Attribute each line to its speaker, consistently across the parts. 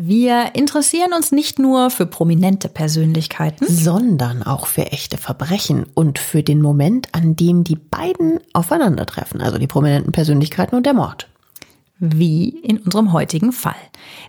Speaker 1: Wir interessieren uns nicht nur für prominente Persönlichkeiten,
Speaker 2: sondern auch für echte Verbrechen und für den Moment, an dem die beiden aufeinandertreffen, also die prominenten Persönlichkeiten und der Mord.
Speaker 1: Wie in unserem heutigen Fall.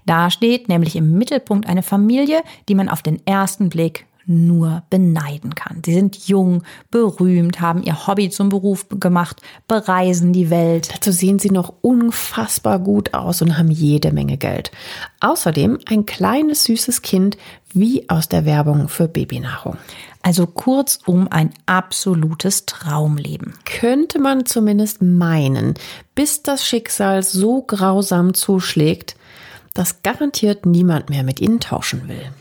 Speaker 1: Da steht nämlich im Mittelpunkt eine Familie, die man auf den ersten Blick nur beneiden kann. Sie sind jung, berühmt, haben ihr Hobby zum Beruf gemacht, bereisen die Welt.
Speaker 2: Dazu sehen sie noch unfassbar gut aus und haben jede Menge Geld. Außerdem ein kleines süßes Kind wie aus der Werbung für Babynahrung.
Speaker 1: Also kurzum ein absolutes Traumleben.
Speaker 2: Könnte man zumindest meinen, bis das Schicksal so grausam zuschlägt, dass garantiert niemand mehr mit ihnen tauschen will.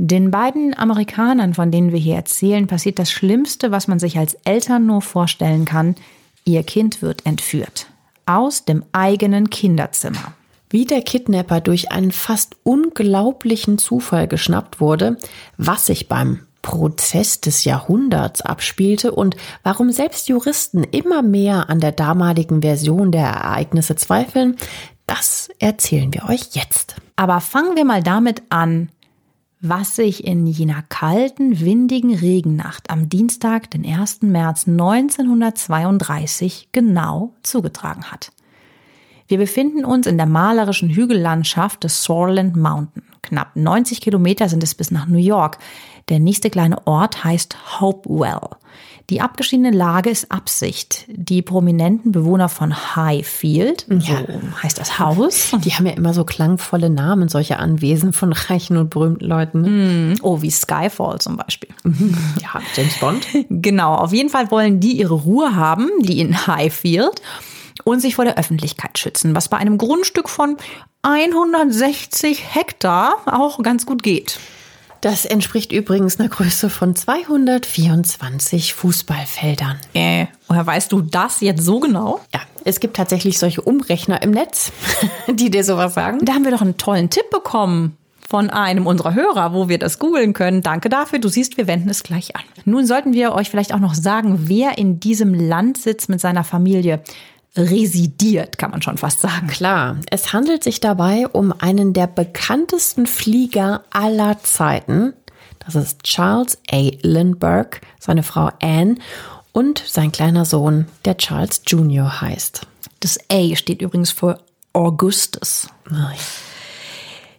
Speaker 1: Den beiden Amerikanern, von denen wir hier erzählen, passiert das Schlimmste, was man sich als Eltern nur vorstellen kann. Ihr Kind wird entführt. Aus dem eigenen Kinderzimmer.
Speaker 2: Wie der Kidnapper durch einen fast unglaublichen Zufall geschnappt wurde, was sich beim Prozess des Jahrhunderts abspielte und warum selbst Juristen immer mehr an der damaligen Version der Ereignisse zweifeln, das erzählen wir euch jetzt.
Speaker 1: Aber fangen wir mal damit an, was sich in jener kalten, windigen Regennacht am Dienstag, den 1. März 1932 genau zugetragen hat. Wir befinden uns in der malerischen Hügellandschaft des Soarland Mountain. Knapp 90 Kilometer sind es bis nach New York. Der nächste kleine Ort heißt Hopewell. Die abgeschiedene Lage ist Absicht. Die prominenten Bewohner von Highfield,
Speaker 2: ja. so heißt das Haus. Die haben ja immer so klangvolle Namen, solche Anwesen von reichen und berühmten Leuten.
Speaker 1: Mm, oh, wie Skyfall zum Beispiel.
Speaker 2: Ja, James Bond.
Speaker 1: Genau, auf jeden Fall wollen die ihre Ruhe haben, die in Highfield, und sich vor der Öffentlichkeit schützen, was bei einem Grundstück von 160 Hektar auch ganz gut geht.
Speaker 2: Das entspricht übrigens einer Größe von 224 Fußballfeldern.
Speaker 1: Äh, woher weißt du das jetzt so genau?
Speaker 2: Ja, es gibt tatsächlich solche Umrechner im Netz, die dir sowas sagen.
Speaker 1: Da haben wir doch einen tollen Tipp bekommen von einem unserer Hörer, wo wir das googeln können. Danke dafür. Du siehst, wir wenden es gleich an. Nun sollten wir euch vielleicht auch noch sagen, wer in diesem Land sitzt mit seiner Familie residiert, kann man schon fast sagen.
Speaker 2: Klar, es handelt sich dabei um einen der bekanntesten Flieger aller Zeiten. Das ist Charles A. Lindbergh, seine Frau Anne und sein kleiner Sohn, der Charles Jr. heißt.
Speaker 1: Das A steht übrigens für Augustus. Nice.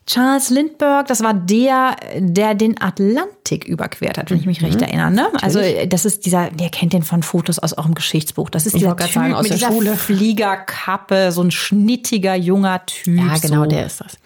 Speaker 1: Charles Lindbergh, das war der, der den Atlantik überquert hat, wenn ich mich mhm. recht erinnere. Ne? Also das ist dieser, wer kennt den von Fotos aus eurem Geschichtsbuch? Das ist ich dieser Typ sagen, aus mit der dieser Schule. Fliegerkappe, so ein schnittiger junger Typ.
Speaker 2: Ja, genau, so. der ist das.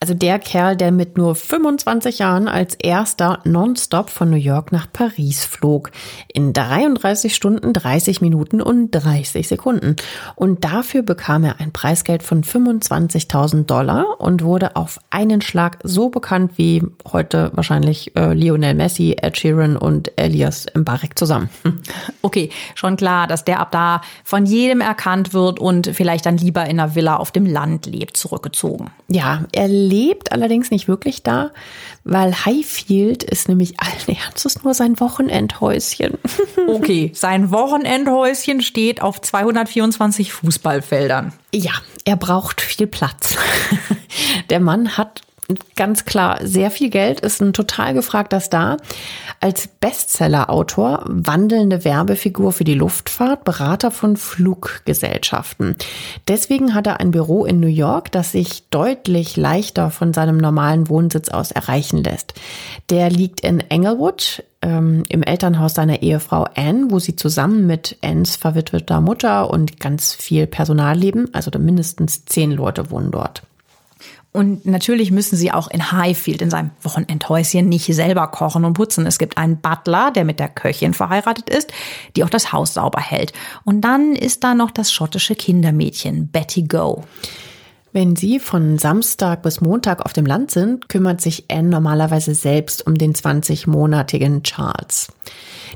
Speaker 2: Also der Kerl, der mit nur 25 Jahren als erster nonstop von New York nach Paris flog. In 33 Stunden, 30 Minuten und 30 Sekunden. Und dafür bekam er ein Preisgeld von 25.000 Dollar und wurde auf einen Schlag so bekannt wie heute wahrscheinlich äh, Lionel Messi, Ed Sheeran und Elias Mbarek zusammen.
Speaker 1: Okay, schon klar, dass der ab da von jedem erkannt wird und vielleicht dann lieber in einer Villa auf dem Land lebt, zurückgezogen.
Speaker 2: Ja, er lebt allerdings nicht wirklich da, weil Highfield ist nämlich allen Ernstes nur sein Wochenendhäuschen.
Speaker 1: okay, sein Wochenendhäuschen steht auf 224 Fußballfeldern.
Speaker 2: Ja, er braucht viel Platz. Der Mann hat ganz klar sehr viel Geld, ist ein total gefragter Star. Als Bestseller-Autor, wandelnde Werbefigur für die Luftfahrt, Berater von Fluggesellschaften. Deswegen hat er ein Büro in New York, das sich deutlich leichter von seinem normalen Wohnsitz aus erreichen lässt. Der liegt in Englewood, ähm, im Elternhaus seiner Ehefrau Anne, wo sie zusammen mit Annes verwitweter Mutter und ganz viel Personal leben. Also mindestens zehn Leute wohnen dort.
Speaker 1: Und natürlich müssen sie auch in Highfield in seinem Wochenendhäuschen nicht selber kochen und putzen. Es gibt einen Butler, der mit der Köchin verheiratet ist, die auch das Haus sauber hält. Und dann ist da noch das schottische Kindermädchen Betty Go.
Speaker 2: Wenn Sie von Samstag bis Montag auf dem Land sind, kümmert sich Anne normalerweise selbst um den 20-monatigen Charles.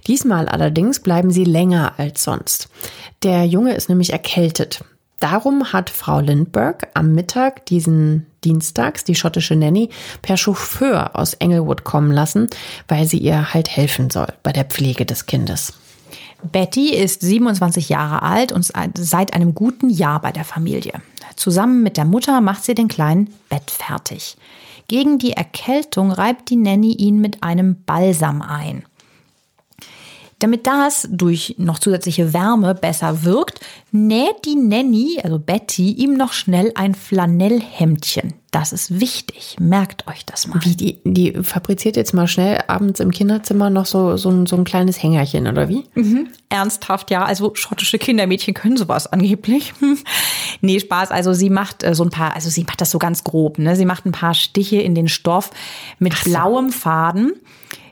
Speaker 2: Diesmal allerdings bleiben sie länger als sonst. Der Junge ist nämlich erkältet. Darum hat Frau Lindbergh am Mittag diesen Dienstags die schottische Nanny per Chauffeur aus Englewood kommen lassen, weil sie ihr halt helfen soll bei der Pflege des Kindes.
Speaker 1: Betty ist 27 Jahre alt und seit einem guten Jahr bei der Familie. Zusammen mit der Mutter macht sie den kleinen Bett fertig. Gegen die Erkältung reibt die Nanny ihn mit einem Balsam ein. Damit das durch noch zusätzliche Wärme besser wirkt, näht die Nanny, also Betty, ihm noch schnell ein Flanellhemdchen. Das ist wichtig. Merkt euch das mal.
Speaker 2: Wie die, die fabriziert jetzt mal schnell abends im Kinderzimmer noch so, so, ein, so ein kleines Hängerchen, oder wie?
Speaker 1: Mhm. Ernsthaft, ja. Also schottische Kindermädchen können sowas angeblich. nee, Spaß. Also sie macht äh, so ein paar, also sie macht das so ganz grob, ne? Sie macht ein paar Stiche in den Stoff mit so. blauem Faden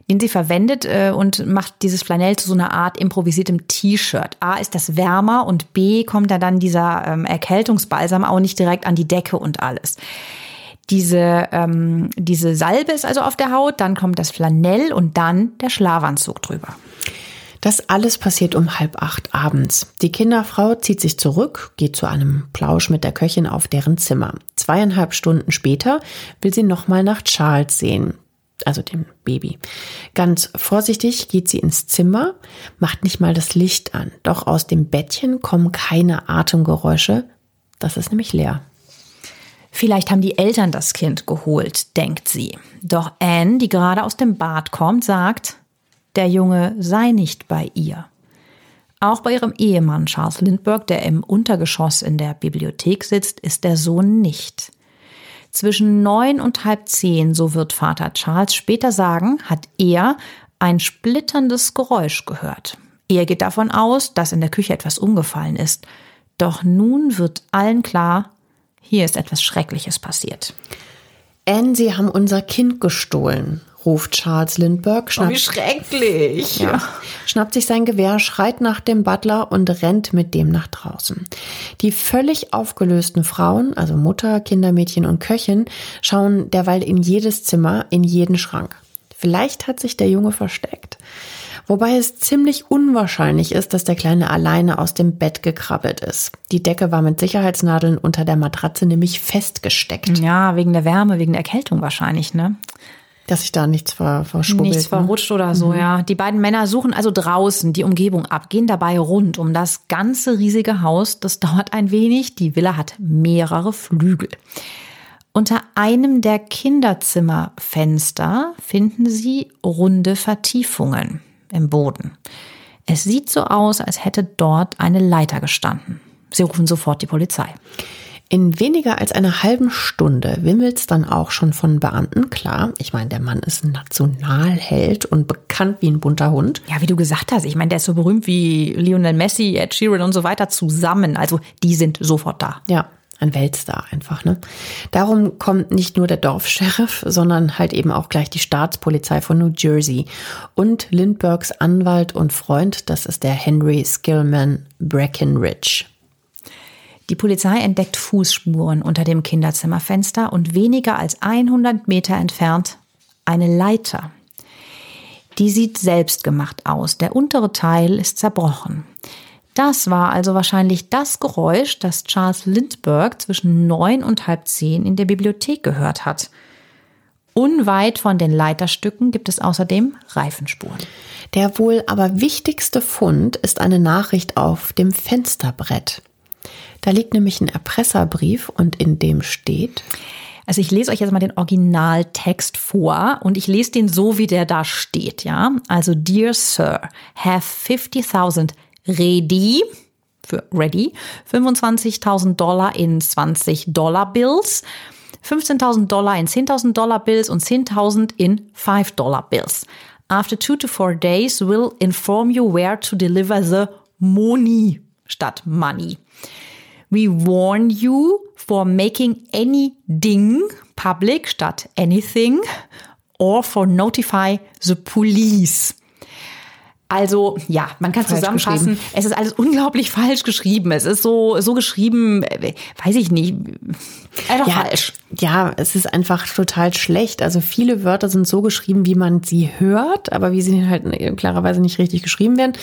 Speaker 1: den sie verwendet äh, und macht dieses Flanell zu so einer Art improvisiertem T-Shirt. A ist das wärmer und B kommt da dann dieser ähm, Erkältungsbalsam auch nicht direkt an die Decke und alles. Diese, ähm, diese Salbe ist also auf der Haut, dann kommt das Flanell und dann der Schlafanzug drüber.
Speaker 2: Das alles passiert um halb acht abends. Die Kinderfrau zieht sich zurück, geht zu einem Plausch mit der Köchin auf deren Zimmer. Zweieinhalb Stunden später will sie nochmal nach Charles sehen also dem Baby. Ganz vorsichtig geht sie ins Zimmer, macht nicht mal das Licht an. Doch aus dem Bettchen kommen keine Atemgeräusche. Das ist nämlich leer.
Speaker 1: Vielleicht haben die Eltern das Kind geholt, denkt sie. Doch Anne, die gerade aus dem Bad kommt, sagt, der Junge sei nicht bei ihr. Auch bei ihrem Ehemann Charles Lindbergh, der im Untergeschoss in der Bibliothek sitzt, ist der Sohn nicht. Zwischen neun und halb zehn, so wird Vater Charles später sagen, hat er ein splitterndes Geräusch gehört. Er geht davon aus, dass in der Küche etwas umgefallen ist. Doch nun wird allen klar, hier ist etwas Schreckliches passiert.
Speaker 2: Anne, Sie haben unser Kind gestohlen, ruft Charles Lindbergh.
Speaker 1: Schnappt, oh, wie schrecklich. Ja,
Speaker 2: schnappt sich sein Gewehr, schreit nach dem Butler und rennt mit dem nach draußen. Die völlig aufgelösten Frauen, also Mutter, Kindermädchen und Köchin, schauen derweil in jedes Zimmer, in jeden Schrank. Vielleicht hat sich der Junge versteckt. Wobei es ziemlich unwahrscheinlich ist, dass der Kleine alleine aus dem Bett gekrabbelt ist. Die Decke war mit Sicherheitsnadeln unter der Matratze nämlich festgesteckt.
Speaker 1: Ja, wegen der Wärme, wegen der Erkältung wahrscheinlich, ne?
Speaker 2: Dass sich da nichts ver.
Speaker 1: Nichts ne? verrutscht oder so, mhm. ja. Die beiden Männer suchen also draußen die Umgebung ab, gehen dabei rund um das ganze riesige Haus. Das dauert ein wenig. Die Villa hat mehrere Flügel. Unter einem der Kinderzimmerfenster finden sie runde Vertiefungen im Boden. Es sieht so aus, als hätte dort eine Leiter gestanden. Sie rufen sofort die Polizei.
Speaker 2: In weniger als einer halben Stunde wimmelt's dann auch schon von Beamten. Klar, ich meine, der Mann ist ein Nationalheld und bekannt wie ein bunter Hund.
Speaker 1: Ja, wie du gesagt hast, ich meine, der ist so berühmt wie Lionel Messi, Ed Sheeran und so weiter zusammen. Also die sind sofort da.
Speaker 2: Ja, ein Weltstar einfach, ne? Darum kommt nicht nur der Dorfsheriff, sondern halt eben auch gleich die Staatspolizei von New Jersey und Lindberghs Anwalt und Freund, das ist der Henry Skillman Breckenridge.
Speaker 1: Die Polizei entdeckt Fußspuren unter dem Kinderzimmerfenster und weniger als 100 Meter entfernt eine Leiter. Die sieht selbstgemacht aus. Der untere Teil ist zerbrochen. Das war also wahrscheinlich das Geräusch, das Charles Lindbergh zwischen neun und halb zehn in der Bibliothek gehört hat. Unweit von den Leiterstücken gibt es außerdem Reifenspuren.
Speaker 2: Der wohl aber wichtigste Fund ist eine Nachricht auf dem Fensterbrett. Da liegt nämlich ein Erpresserbrief und in dem steht.
Speaker 1: Also ich lese euch jetzt mal den Originaltext vor und ich lese den so, wie der da steht, ja. Also, Dear Sir, have 50.000 ready für ready, 25.000 Dollar in 20 Dollar Bills, 15.000 Dollar in 10.000 Dollar Bills und 10.000 in 5 Dollar Bills. After two to four days, we'll inform you where to deliver the money statt money. We warn you for making any ding public statt anything or for notify the police. Also ja, man kann
Speaker 2: Falsch
Speaker 1: zusammenfassen, es ist alles unglaublich falsch geschrieben. Es ist so, so geschrieben, weiß ich nicht, einfach
Speaker 2: Ja,
Speaker 1: falsch.
Speaker 2: ja, es ist einfach total schlecht. Also viele Wörter sind so geschrieben, wie man sie hört, aber wie sie halt klarerweise nicht richtig geschrieben werden.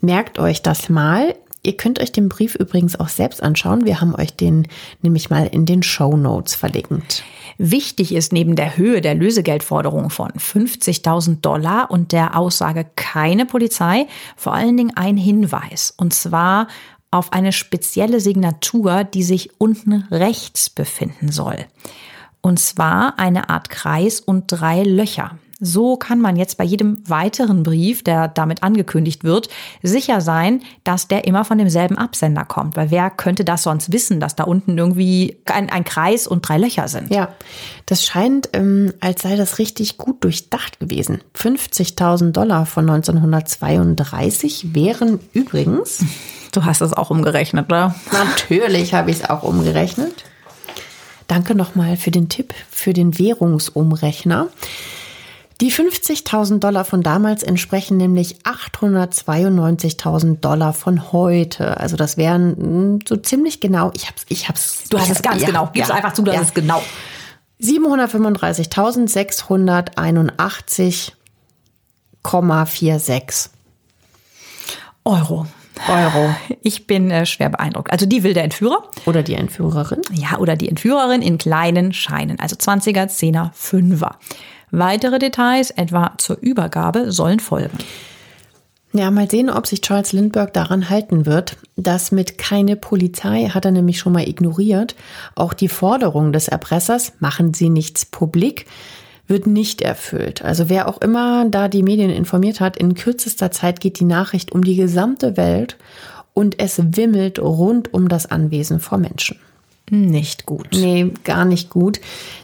Speaker 2: Merkt euch das mal. Ihr könnt euch den Brief übrigens auch selbst anschauen. Wir haben euch den nämlich mal in den Show Notes verlinkt.
Speaker 1: Wichtig ist neben der Höhe der Lösegeldforderung von 50.000 Dollar und der Aussage keine Polizei vor allen Dingen ein Hinweis. Und zwar auf eine spezielle Signatur, die sich unten rechts befinden soll. Und zwar eine Art Kreis und drei Löcher. So kann man jetzt bei jedem weiteren Brief, der damit angekündigt wird, sicher sein, dass der immer von demselben Absender kommt. Weil wer könnte das sonst wissen, dass da unten irgendwie ein, ein Kreis und drei Löcher sind?
Speaker 2: Ja, das scheint, ähm, als sei das richtig gut durchdacht gewesen. 50.000 Dollar von 1932 wären übrigens,
Speaker 1: Du hast es auch umgerechnet, oder?
Speaker 2: natürlich habe ich es auch umgerechnet. Danke nochmal für den Tipp für den Währungsumrechner. Die 50.000 Dollar von damals entsprechen nämlich 892.000 Dollar von heute. Also das wären mh, so ziemlich genau, ich hab's, ich hab's.
Speaker 1: Du hast es ganz
Speaker 2: ja,
Speaker 1: genau. Gib's
Speaker 2: ja,
Speaker 1: einfach zu, dass
Speaker 2: ja.
Speaker 1: es genau.
Speaker 2: 735.681,46
Speaker 1: Euro.
Speaker 2: Euro.
Speaker 1: Ich bin äh, schwer beeindruckt. Also die will der Entführer.
Speaker 2: Oder die Entführerin.
Speaker 1: Ja, oder die Entführerin in kleinen Scheinen, also 20er, 10er, 5er. Weitere Details, etwa zur Übergabe, sollen folgen.
Speaker 2: Ja, mal sehen, ob sich Charles Lindbergh daran halten wird. Das mit keine Polizei hat er nämlich schon mal ignoriert. Auch die Forderung des Erpressers, machen Sie nichts publik, wird nicht erfüllt. Also wer auch immer da die Medien informiert hat, in kürzester Zeit geht die Nachricht um die gesamte Welt und es wimmelt rund um das Anwesen vor Menschen.
Speaker 1: Nicht gut.
Speaker 2: Nee, gar nicht gut.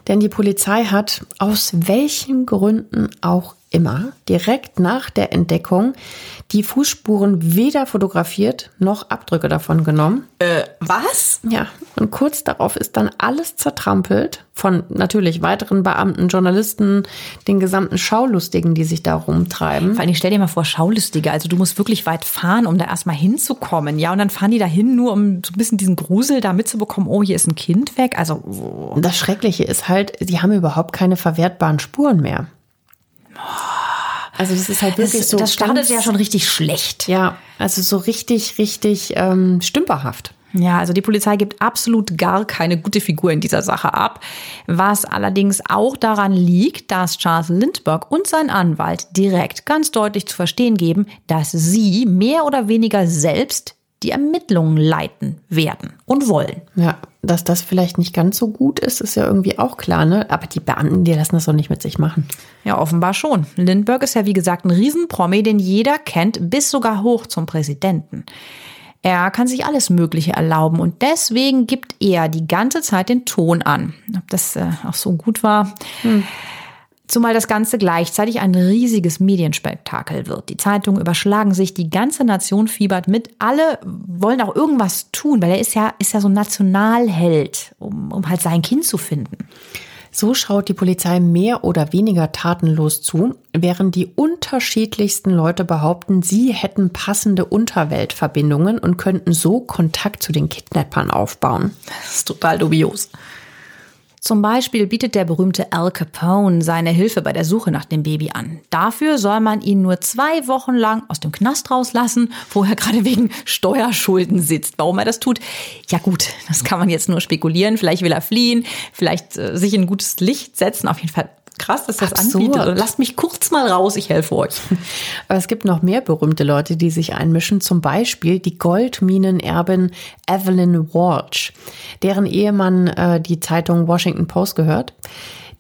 Speaker 2: Denn die Polizei hat aus welchen Gründen auch immer direkt nach der Entdeckung die Fußspuren weder fotografiert noch Abdrücke davon genommen.
Speaker 1: Äh, was?
Speaker 2: Ja, und kurz darauf ist dann alles zertrampelt von natürlich weiteren Beamten, Journalisten, den gesamten Schaulustigen, die sich da rumtreiben.
Speaker 1: Vor allem, stell dir mal vor, Schaulustige. Also du musst wirklich weit fahren, um da erstmal hinzukommen. Ja, und dann fahren die da hin, nur um so ein bisschen diesen Grusel da mitzubekommen, oh, hier ist ein Kind weg. Also, oh.
Speaker 2: Und das Schreckliche ist halt, sie haben überhaupt keine verwertbaren Spuren mehr. Also das ist halt
Speaker 1: das,
Speaker 2: wirklich so.
Speaker 1: das startet ja schon richtig schlecht.
Speaker 2: Ja, also so richtig, richtig ähm, stümperhaft.
Speaker 1: Ja, also die Polizei gibt absolut gar keine gute Figur in dieser Sache ab. Was allerdings auch daran liegt, dass Charles Lindbergh und sein Anwalt direkt ganz deutlich zu verstehen geben, dass sie mehr oder weniger selbst die Ermittlungen leiten werden und wollen.
Speaker 2: Ja, dass das vielleicht nicht ganz so gut ist, ist ja irgendwie auch klar, ne? Aber die Beamten, die lassen das doch nicht mit sich machen.
Speaker 1: Ja, offenbar schon. Lindbergh ist ja wie gesagt ein Riesenpromi, den jeder kennt, bis sogar hoch zum Präsidenten. Er kann sich alles Mögliche erlauben und deswegen gibt er die ganze Zeit den Ton an. Ob das äh, auch so gut war? Zumal das Ganze gleichzeitig ein riesiges Medienspektakel wird. Die Zeitungen überschlagen sich, die ganze Nation fiebert mit. Alle wollen auch irgendwas tun, weil er ist ja, ist ja so ein Nationalheld, um, um halt sein Kind zu finden.
Speaker 2: So schaut die Polizei mehr oder weniger tatenlos zu, während die unterschiedlichsten Leute behaupten, sie hätten passende Unterweltverbindungen und könnten so Kontakt zu den Kidnappern aufbauen.
Speaker 1: Das ist total dubios. Zum Beispiel bietet der berühmte Al Capone seine Hilfe bei der Suche nach dem Baby an. Dafür soll man ihn nur zwei Wochen lang aus dem Knast rauslassen, wo er gerade wegen Steuerschulden sitzt. Warum er das tut? Ja gut, das kann man jetzt nur spekulieren. Vielleicht will er fliehen, vielleicht äh, sich in gutes Licht setzen. Auf jeden Fall krass, dass das
Speaker 2: Absurd.
Speaker 1: anbietet. Lasst mich kurz mal raus, ich helfe euch.
Speaker 2: Aber es gibt noch mehr berühmte Leute, die sich einmischen. Zum Beispiel die Goldminenerbin Evelyn Walsh, deren Ehemann äh, die Zeitung Washington Post gehört.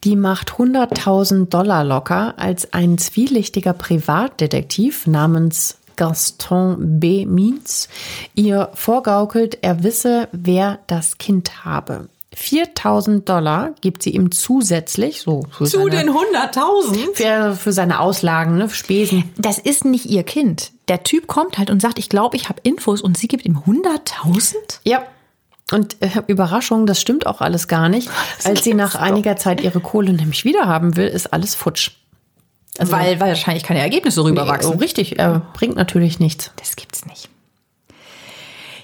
Speaker 2: Die macht 100.000 Dollar locker, als ein zwielichtiger Privatdetektiv namens Gaston B. Means ihr vorgaukelt, er wisse, wer das Kind habe. 4000 Dollar gibt sie ihm zusätzlich, so für
Speaker 1: Zu
Speaker 2: seine,
Speaker 1: den 100.000?
Speaker 2: für, für seine Auslagen, ne, für Spesen.
Speaker 1: Das ist nicht ihr Kind. Der Typ kommt halt und sagt, ich glaube, ich habe Infos und sie gibt ihm 100.000?
Speaker 2: Ja. Und äh, Überraschung, das stimmt auch alles gar nicht. Als sie nach einiger Zeit ihre Kohle nämlich wieder haben will, ist alles futsch.
Speaker 1: Also, weil, weil wahrscheinlich keine Ergebnisse rüberwachsen.
Speaker 2: Nee, oh, richtig, er bringt natürlich nichts.
Speaker 1: Das gibt's nicht.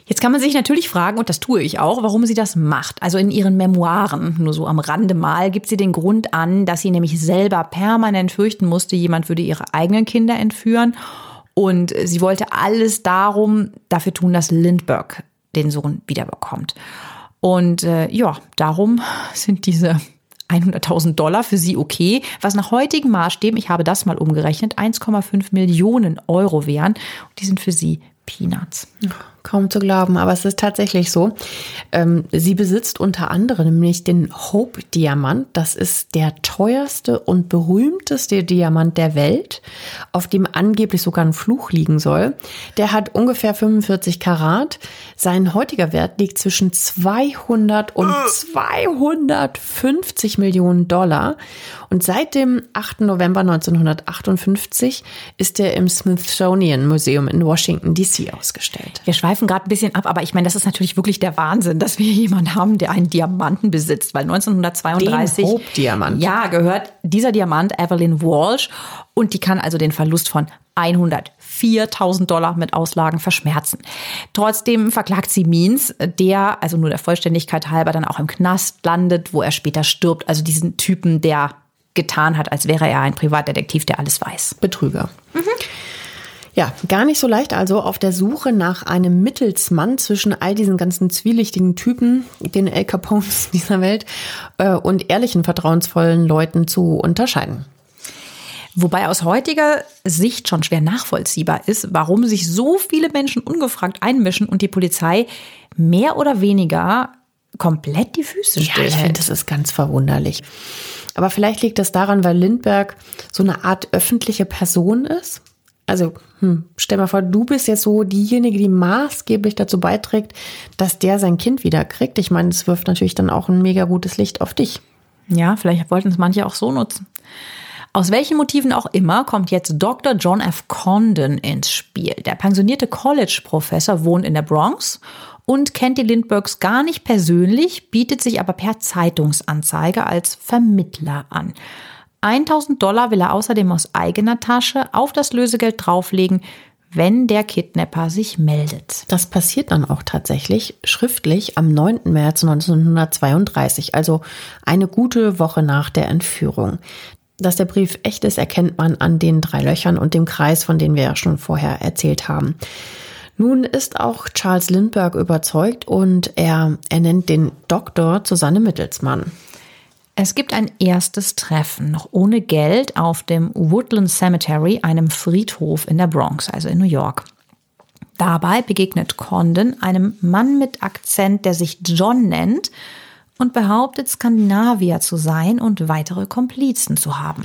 Speaker 1: Jetzt kann man sich natürlich fragen, und das tue ich auch, warum sie das macht. Also in ihren Memoiren, nur so am Rande mal, gibt sie den Grund an, dass sie nämlich selber permanent fürchten musste, jemand würde ihre eigenen Kinder entführen. Und sie wollte alles darum dafür tun, dass Lindbergh den Sohn wiederbekommt. Und äh, ja, darum sind diese 100.000 Dollar für sie okay, was nach heutigen Maßstäben, ich habe das mal umgerechnet, 1,5 Millionen Euro wären. Und die sind für sie Peanuts.
Speaker 2: Kaum zu glauben, aber es ist tatsächlich so. Ähm, sie besitzt unter anderem nämlich den Hope-Diamant. Das ist der teuerste und berühmteste Diamant der Welt, auf dem angeblich sogar ein Fluch liegen soll. Der hat ungefähr 45 Karat. Sein heutiger Wert liegt zwischen 200 und 250 Millionen Dollar. Und seit dem 8. November 1958 ist er im Smithsonian Museum in Washington, D.C. ausgestellt.
Speaker 1: Wir schweifen gerade ein bisschen ab, aber ich meine, das ist natürlich wirklich der Wahnsinn, dass wir jemanden haben, der einen Diamanten besitzt, weil 1932
Speaker 2: Den Hope-Diamant.
Speaker 1: Ja, gehört dieser Diamant Evelyn Walsh und die kann also den Verlust von 104.000 Dollar mit Auslagen verschmerzen. Trotzdem verklagt sie Means, der, also nur der Vollständigkeit halber, dann auch im Knast landet, wo er später stirbt. Also diesen Typen, der getan hat, als wäre er ein Privatdetektiv, der alles weiß.
Speaker 2: Betrüger. Mhm. Ja, gar nicht so leicht also auf der Suche nach einem Mittelsmann zwischen all diesen ganzen zwielichtigen Typen, den El Capones dieser Welt, äh, und ehrlichen, vertrauensvollen Leuten zu unterscheiden.
Speaker 1: Wobei aus heutiger Sicht schon schwer nachvollziehbar ist, warum sich so viele Menschen ungefragt einmischen und die Polizei mehr oder weniger komplett die Füße
Speaker 2: stillhält. Ja, ich finde, das ist ganz verwunderlich. Aber vielleicht liegt das daran, weil Lindberg so eine Art öffentliche Person ist also hm, stell mal vor, du bist jetzt so diejenige, die maßgeblich dazu beiträgt, dass der sein Kind wieder kriegt. Ich meine, es wirft natürlich dann auch ein mega gutes Licht auf dich.
Speaker 1: Ja, vielleicht wollten es manche auch so nutzen. Aus welchen Motiven auch immer kommt jetzt Dr. John F. Condon ins Spiel. Der pensionierte College-Professor wohnt in der Bronx und kennt die Lindberghs gar nicht persönlich, bietet sich aber per Zeitungsanzeige als Vermittler an. 1000 Dollar will er außerdem aus eigener Tasche auf das Lösegeld drauflegen, wenn der Kidnapper sich meldet.
Speaker 2: Das passiert dann auch tatsächlich schriftlich am 9. März 1932, also eine gute Woche nach der Entführung. Dass der Brief echt ist, erkennt man an den drei Löchern und dem Kreis, von denen wir ja schon vorher erzählt haben. Nun ist auch Charles Lindbergh überzeugt und er ernennt den Doktor zu seinem Mittelsmann.
Speaker 1: Es gibt ein erstes Treffen, noch ohne Geld, auf dem Woodland Cemetery, einem Friedhof in der Bronx, also in New York. Dabei begegnet Condon einem Mann mit Akzent, der sich John nennt und behauptet, Skandinavier zu sein und weitere Komplizen zu haben.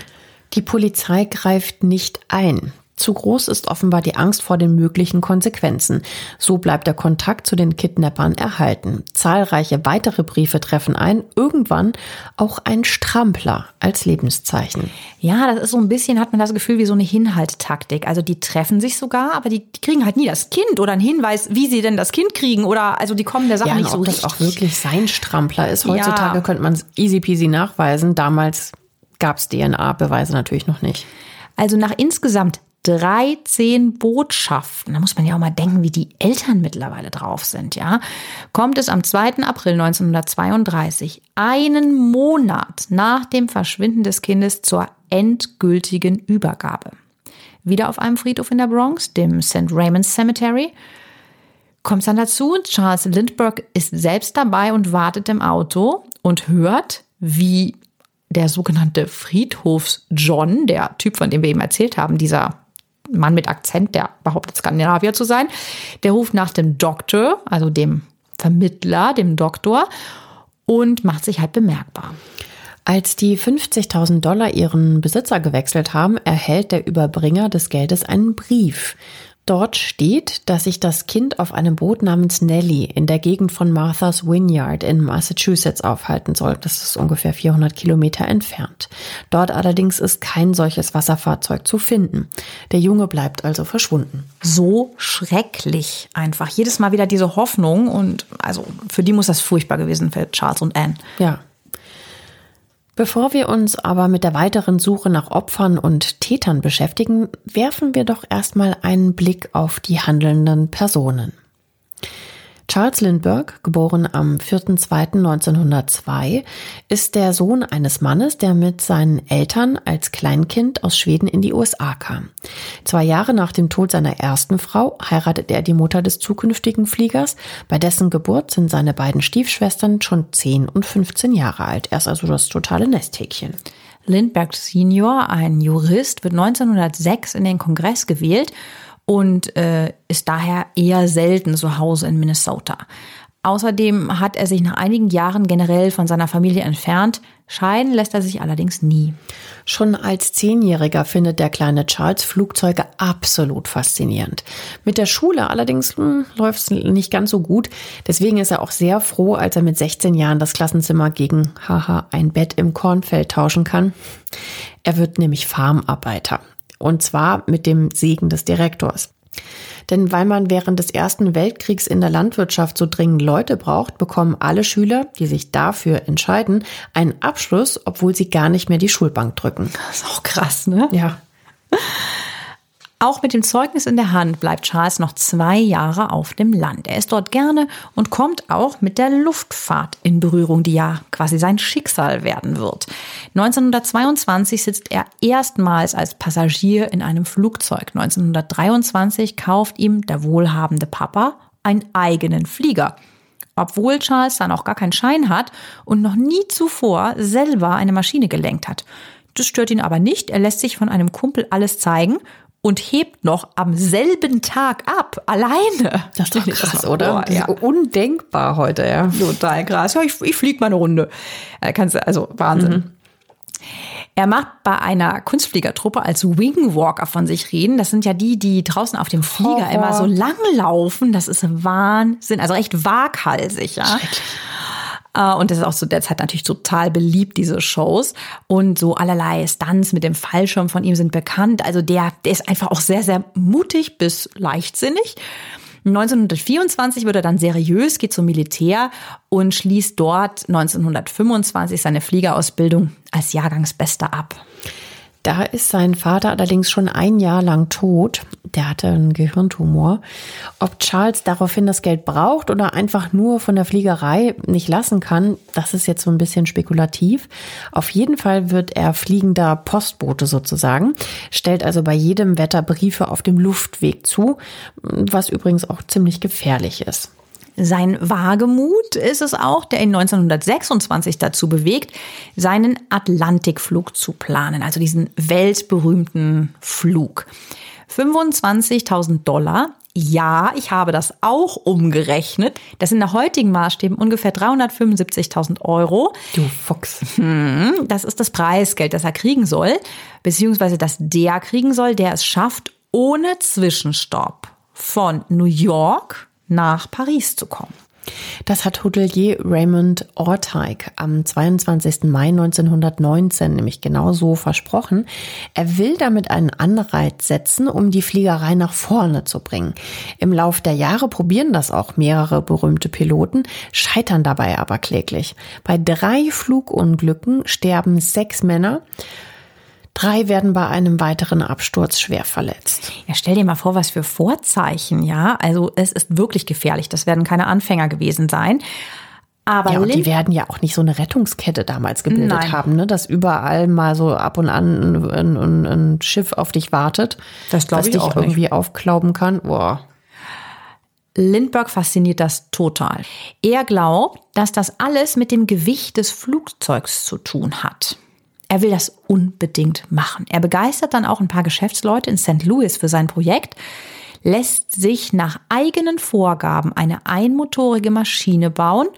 Speaker 2: Die Polizei greift nicht ein. Zu groß ist offenbar die Angst vor den möglichen Konsequenzen. So bleibt der Kontakt zu den Kidnappern erhalten. Zahlreiche weitere Briefe treffen ein, irgendwann auch ein Strampler als Lebenszeichen.
Speaker 1: Ja, das ist so ein bisschen, hat man das Gefühl, wie so eine Hinhalttaktik. Also die treffen sich sogar, aber die, die kriegen halt nie das Kind oder einen Hinweis, wie sie denn das Kind kriegen oder also die kommen der Sache
Speaker 2: ja,
Speaker 1: nicht so
Speaker 2: ob
Speaker 1: richtig.
Speaker 2: das auch wirklich sein Strampler ist. Heutzutage ja. könnte man es easy peasy nachweisen. Damals gab es DNA-Beweise natürlich noch nicht.
Speaker 1: Also nach insgesamt 13 Botschaften, da muss man ja auch mal denken, wie die Eltern mittlerweile drauf sind, ja, kommt es am 2. April 1932, einen Monat nach dem Verschwinden des Kindes zur endgültigen Übergabe. Wieder auf einem Friedhof in der Bronx, dem St. Raymond's Cemetery, kommt es dann dazu, Charles Lindbergh ist selbst dabei und wartet im Auto und hört, wie der sogenannte Friedhofs-John, der Typ, von dem wir eben erzählt haben, dieser Mann mit Akzent, der behauptet Skandinavier zu sein, der ruft nach dem Doktor, also dem Vermittler, dem Doktor, und macht sich halt bemerkbar.
Speaker 2: Als die 50.000 Dollar ihren Besitzer gewechselt haben, erhält der Überbringer des Geldes einen Brief. Dort steht, dass sich das Kind auf einem Boot namens Nellie in der Gegend von Martha's Vineyard in Massachusetts aufhalten soll. Das ist ungefähr 400 Kilometer entfernt. Dort allerdings ist kein solches Wasserfahrzeug zu finden. Der Junge bleibt also verschwunden.
Speaker 1: So schrecklich einfach. Jedes Mal wieder diese Hoffnung und also für die muss das furchtbar gewesen für Charles und Anne.
Speaker 2: Ja, Bevor wir uns aber mit der weiteren Suche nach Opfern und Tätern beschäftigen, werfen wir doch erstmal einen Blick auf die handelnden Personen. Charles Lindbergh, geboren am 4.2.1902, ist der Sohn eines Mannes, der mit seinen Eltern als Kleinkind aus Schweden in die USA kam. Zwei Jahre nach dem Tod seiner ersten Frau heiratet er die Mutter des zukünftigen Fliegers. Bei dessen Geburt sind seine beiden Stiefschwestern schon 10 und 15 Jahre alt. Er ist also das totale Nesthäkchen.
Speaker 1: Lindbergh Senior, ein Jurist, wird 1906 in den Kongress gewählt und äh, ist daher eher selten zu Hause in Minnesota. Außerdem hat er sich nach einigen Jahren generell von seiner Familie entfernt. Scheiden lässt er sich allerdings nie.
Speaker 2: Schon als Zehnjähriger findet der kleine Charles Flugzeuge absolut faszinierend. Mit der Schule allerdings hm, läuft es nicht ganz so gut. Deswegen ist er auch sehr froh, als er mit 16 Jahren das Klassenzimmer gegen, haha, ein Bett im Kornfeld tauschen kann. Er wird nämlich Farmarbeiter. Und zwar mit dem Segen des Direktors. Denn weil man während des Ersten Weltkriegs in der Landwirtschaft so dringend Leute braucht, bekommen alle Schüler, die sich dafür entscheiden, einen Abschluss, obwohl sie gar nicht mehr die Schulbank drücken.
Speaker 1: Das ist auch krass, ne?
Speaker 2: Ja.
Speaker 1: Auch mit dem Zeugnis in der Hand bleibt Charles noch zwei Jahre auf dem Land. Er ist dort gerne und kommt auch mit der Luftfahrt in Berührung, die ja quasi sein Schicksal werden wird. 1922 sitzt er erstmals als Passagier in einem Flugzeug. 1923 kauft ihm der wohlhabende Papa einen eigenen Flieger. Obwohl Charles dann auch gar keinen Schein hat und noch nie zuvor selber eine Maschine gelenkt hat. Das stört ihn aber nicht. Er lässt sich von einem Kumpel alles zeigen und hebt noch am selben Tag ab, alleine.
Speaker 2: Das ist doch krass, oder?
Speaker 1: Oh, ja.
Speaker 2: Undenkbar heute, ja.
Speaker 1: Total krass. Ja, ich, ich fliege mal eine Runde. Kannst also Wahnsinn. Mhm. Er macht bei einer Kunstfliegertruppe als Wingwalker von sich reden. Das sind ja die, die draußen auf dem Flieger Horror. immer so lang laufen. Das ist Wahnsinn. Also echt waghalsig, ja. Äh, und das ist auch so derzeit natürlich total beliebt, diese Shows. Und so allerlei Stunts mit dem Fallschirm von ihm sind bekannt. Also der, der ist einfach auch sehr, sehr mutig bis leichtsinnig. 1924 wird er dann seriös, geht zum Militär und schließt dort 1925 seine Fliegerausbildung als Jahrgangsbester ab.
Speaker 2: Da ist sein Vater allerdings schon ein Jahr lang tot. Der hatte einen Gehirntumor. Ob Charles daraufhin das Geld braucht oder einfach nur von der Fliegerei nicht lassen kann, das ist jetzt so ein bisschen spekulativ. Auf jeden Fall wird er fliegender Postbote sozusagen, stellt also bei jedem Wetter Briefe auf dem Luftweg zu, was übrigens auch ziemlich gefährlich ist.
Speaker 1: Sein Wagemut ist es auch, der ihn 1926 dazu bewegt, seinen Atlantikflug zu planen, also diesen weltberühmten Flug. 25.000 Dollar. Ja, ich habe das auch umgerechnet. Das sind nach heutigen Maßstäben ungefähr 375.000 Euro.
Speaker 2: Du Fuchs.
Speaker 1: Hm, das ist das Preisgeld, das er kriegen soll, beziehungsweise das der kriegen soll, der es schafft, ohne Zwischenstopp von New York nach Paris zu kommen.
Speaker 2: Das hat Hotelier Raymond Orteig am 22. Mai 1919 nämlich genau so versprochen. Er will damit einen Anreiz setzen, um die Fliegerei nach vorne zu bringen. Im Lauf der Jahre probieren das auch mehrere berühmte Piloten, scheitern dabei aber kläglich. Bei drei Flugunglücken sterben sechs Männer. Drei werden bei einem weiteren Absturz schwer verletzt.
Speaker 1: Ja, stell dir mal vor, was für Vorzeichen, ja. Also es ist wirklich gefährlich. Das werden keine Anfänger gewesen sein.
Speaker 2: Aber ja, und die werden ja auch nicht so eine Rettungskette damals gebildet Nein. haben, ne? dass überall mal so ab und an ein, ein, ein Schiff auf dich wartet,
Speaker 1: das
Speaker 2: was
Speaker 1: ich
Speaker 2: dich
Speaker 1: auch
Speaker 2: irgendwie nicht. aufklauben kann. Boah.
Speaker 1: Lindbergh fasziniert das total. Er glaubt, dass das alles mit dem Gewicht des Flugzeugs zu tun hat. Er will das unbedingt machen. Er begeistert dann auch ein paar Geschäftsleute in St. Louis für sein Projekt, lässt sich nach eigenen Vorgaben eine einmotorige Maschine bauen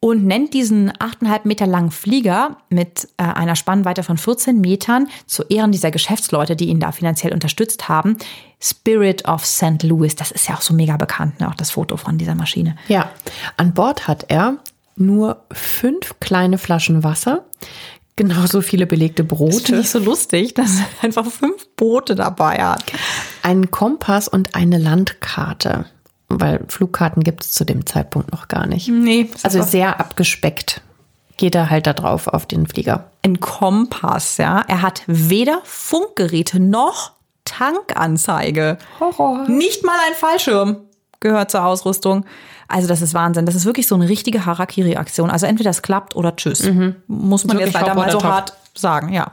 Speaker 1: und nennt diesen 8,5 Meter langen Flieger mit äh, einer Spannweite von 14 Metern zu Ehren dieser Geschäftsleute, die ihn da finanziell unterstützt haben, Spirit of St. Louis. Das ist ja auch so mega bekannt, ne? auch das Foto von dieser Maschine.
Speaker 2: Ja, an Bord hat er nur fünf kleine Flaschen Wasser, genauso viele belegte Brote. Das
Speaker 1: finde ich so lustig, dass er einfach fünf Boote dabei hat.
Speaker 2: Einen Kompass und eine Landkarte weil Flugkarten gibt es zu dem Zeitpunkt noch gar nicht.
Speaker 1: Nee.
Speaker 2: Also sehr abgespeckt geht er halt da drauf auf den Flieger.
Speaker 1: Ein Kompass, ja. Er hat weder Funkgeräte noch Tankanzeige.
Speaker 2: Horror.
Speaker 1: Nicht mal ein Fallschirm gehört zur Ausrüstung. Also das ist Wahnsinn. Das ist wirklich so eine richtige Harakiri-Aktion. Also entweder es klappt oder tschüss. Mhm. Muss man jetzt leider mal so top. hart sagen, ja.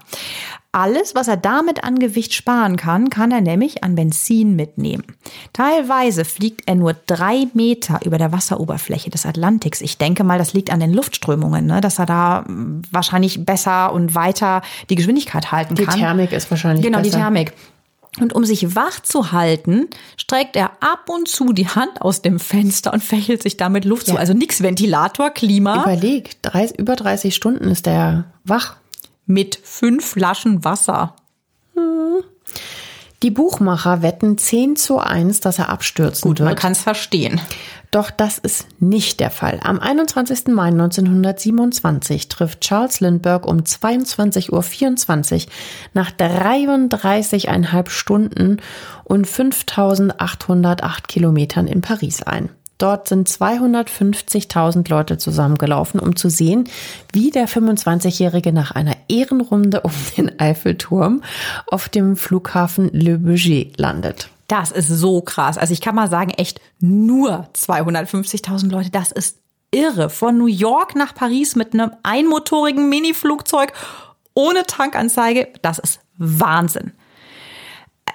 Speaker 1: Alles, was er damit an Gewicht sparen kann, kann er nämlich an Benzin mitnehmen. Teilweise fliegt er nur drei Meter über der Wasseroberfläche des Atlantiks. Ich denke mal, das liegt an den Luftströmungen, ne? dass er da hm, wahrscheinlich besser und weiter die Geschwindigkeit halten
Speaker 2: kann.
Speaker 1: Die
Speaker 2: Thermik ist wahrscheinlich
Speaker 1: Genau,
Speaker 2: besser.
Speaker 1: die Thermik. Und um sich wach zu halten, streckt er ab und zu die Hand aus dem Fenster und fächelt sich damit Luft ja. zu. Also nix Ventilator, Klima.
Speaker 2: Überleg, drei, über 30 Stunden ist er wach
Speaker 1: mit fünf Flaschen Wasser.
Speaker 2: Die Buchmacher wetten 10 zu 1, dass er abstürzen
Speaker 1: Gut,
Speaker 2: wird.
Speaker 1: Man kann es verstehen.
Speaker 2: Doch das ist nicht der Fall. Am 21. Mai 1927 trifft Charles Lindbergh um 22.24 Uhr nach 33,5 Stunden und 5808 Kilometern in Paris ein. Dort sind 250.000 Leute zusammengelaufen, um zu sehen, wie der 25-Jährige nach einer Ehrenrunde um den Eiffelturm auf dem Flughafen Le Bourget landet.
Speaker 1: Das ist so krass. Also ich kann mal sagen, echt nur 250.000 Leute. Das ist irre. Von New York nach Paris mit einem einmotorigen Mini-Flugzeug ohne Tankanzeige. Das ist Wahnsinn.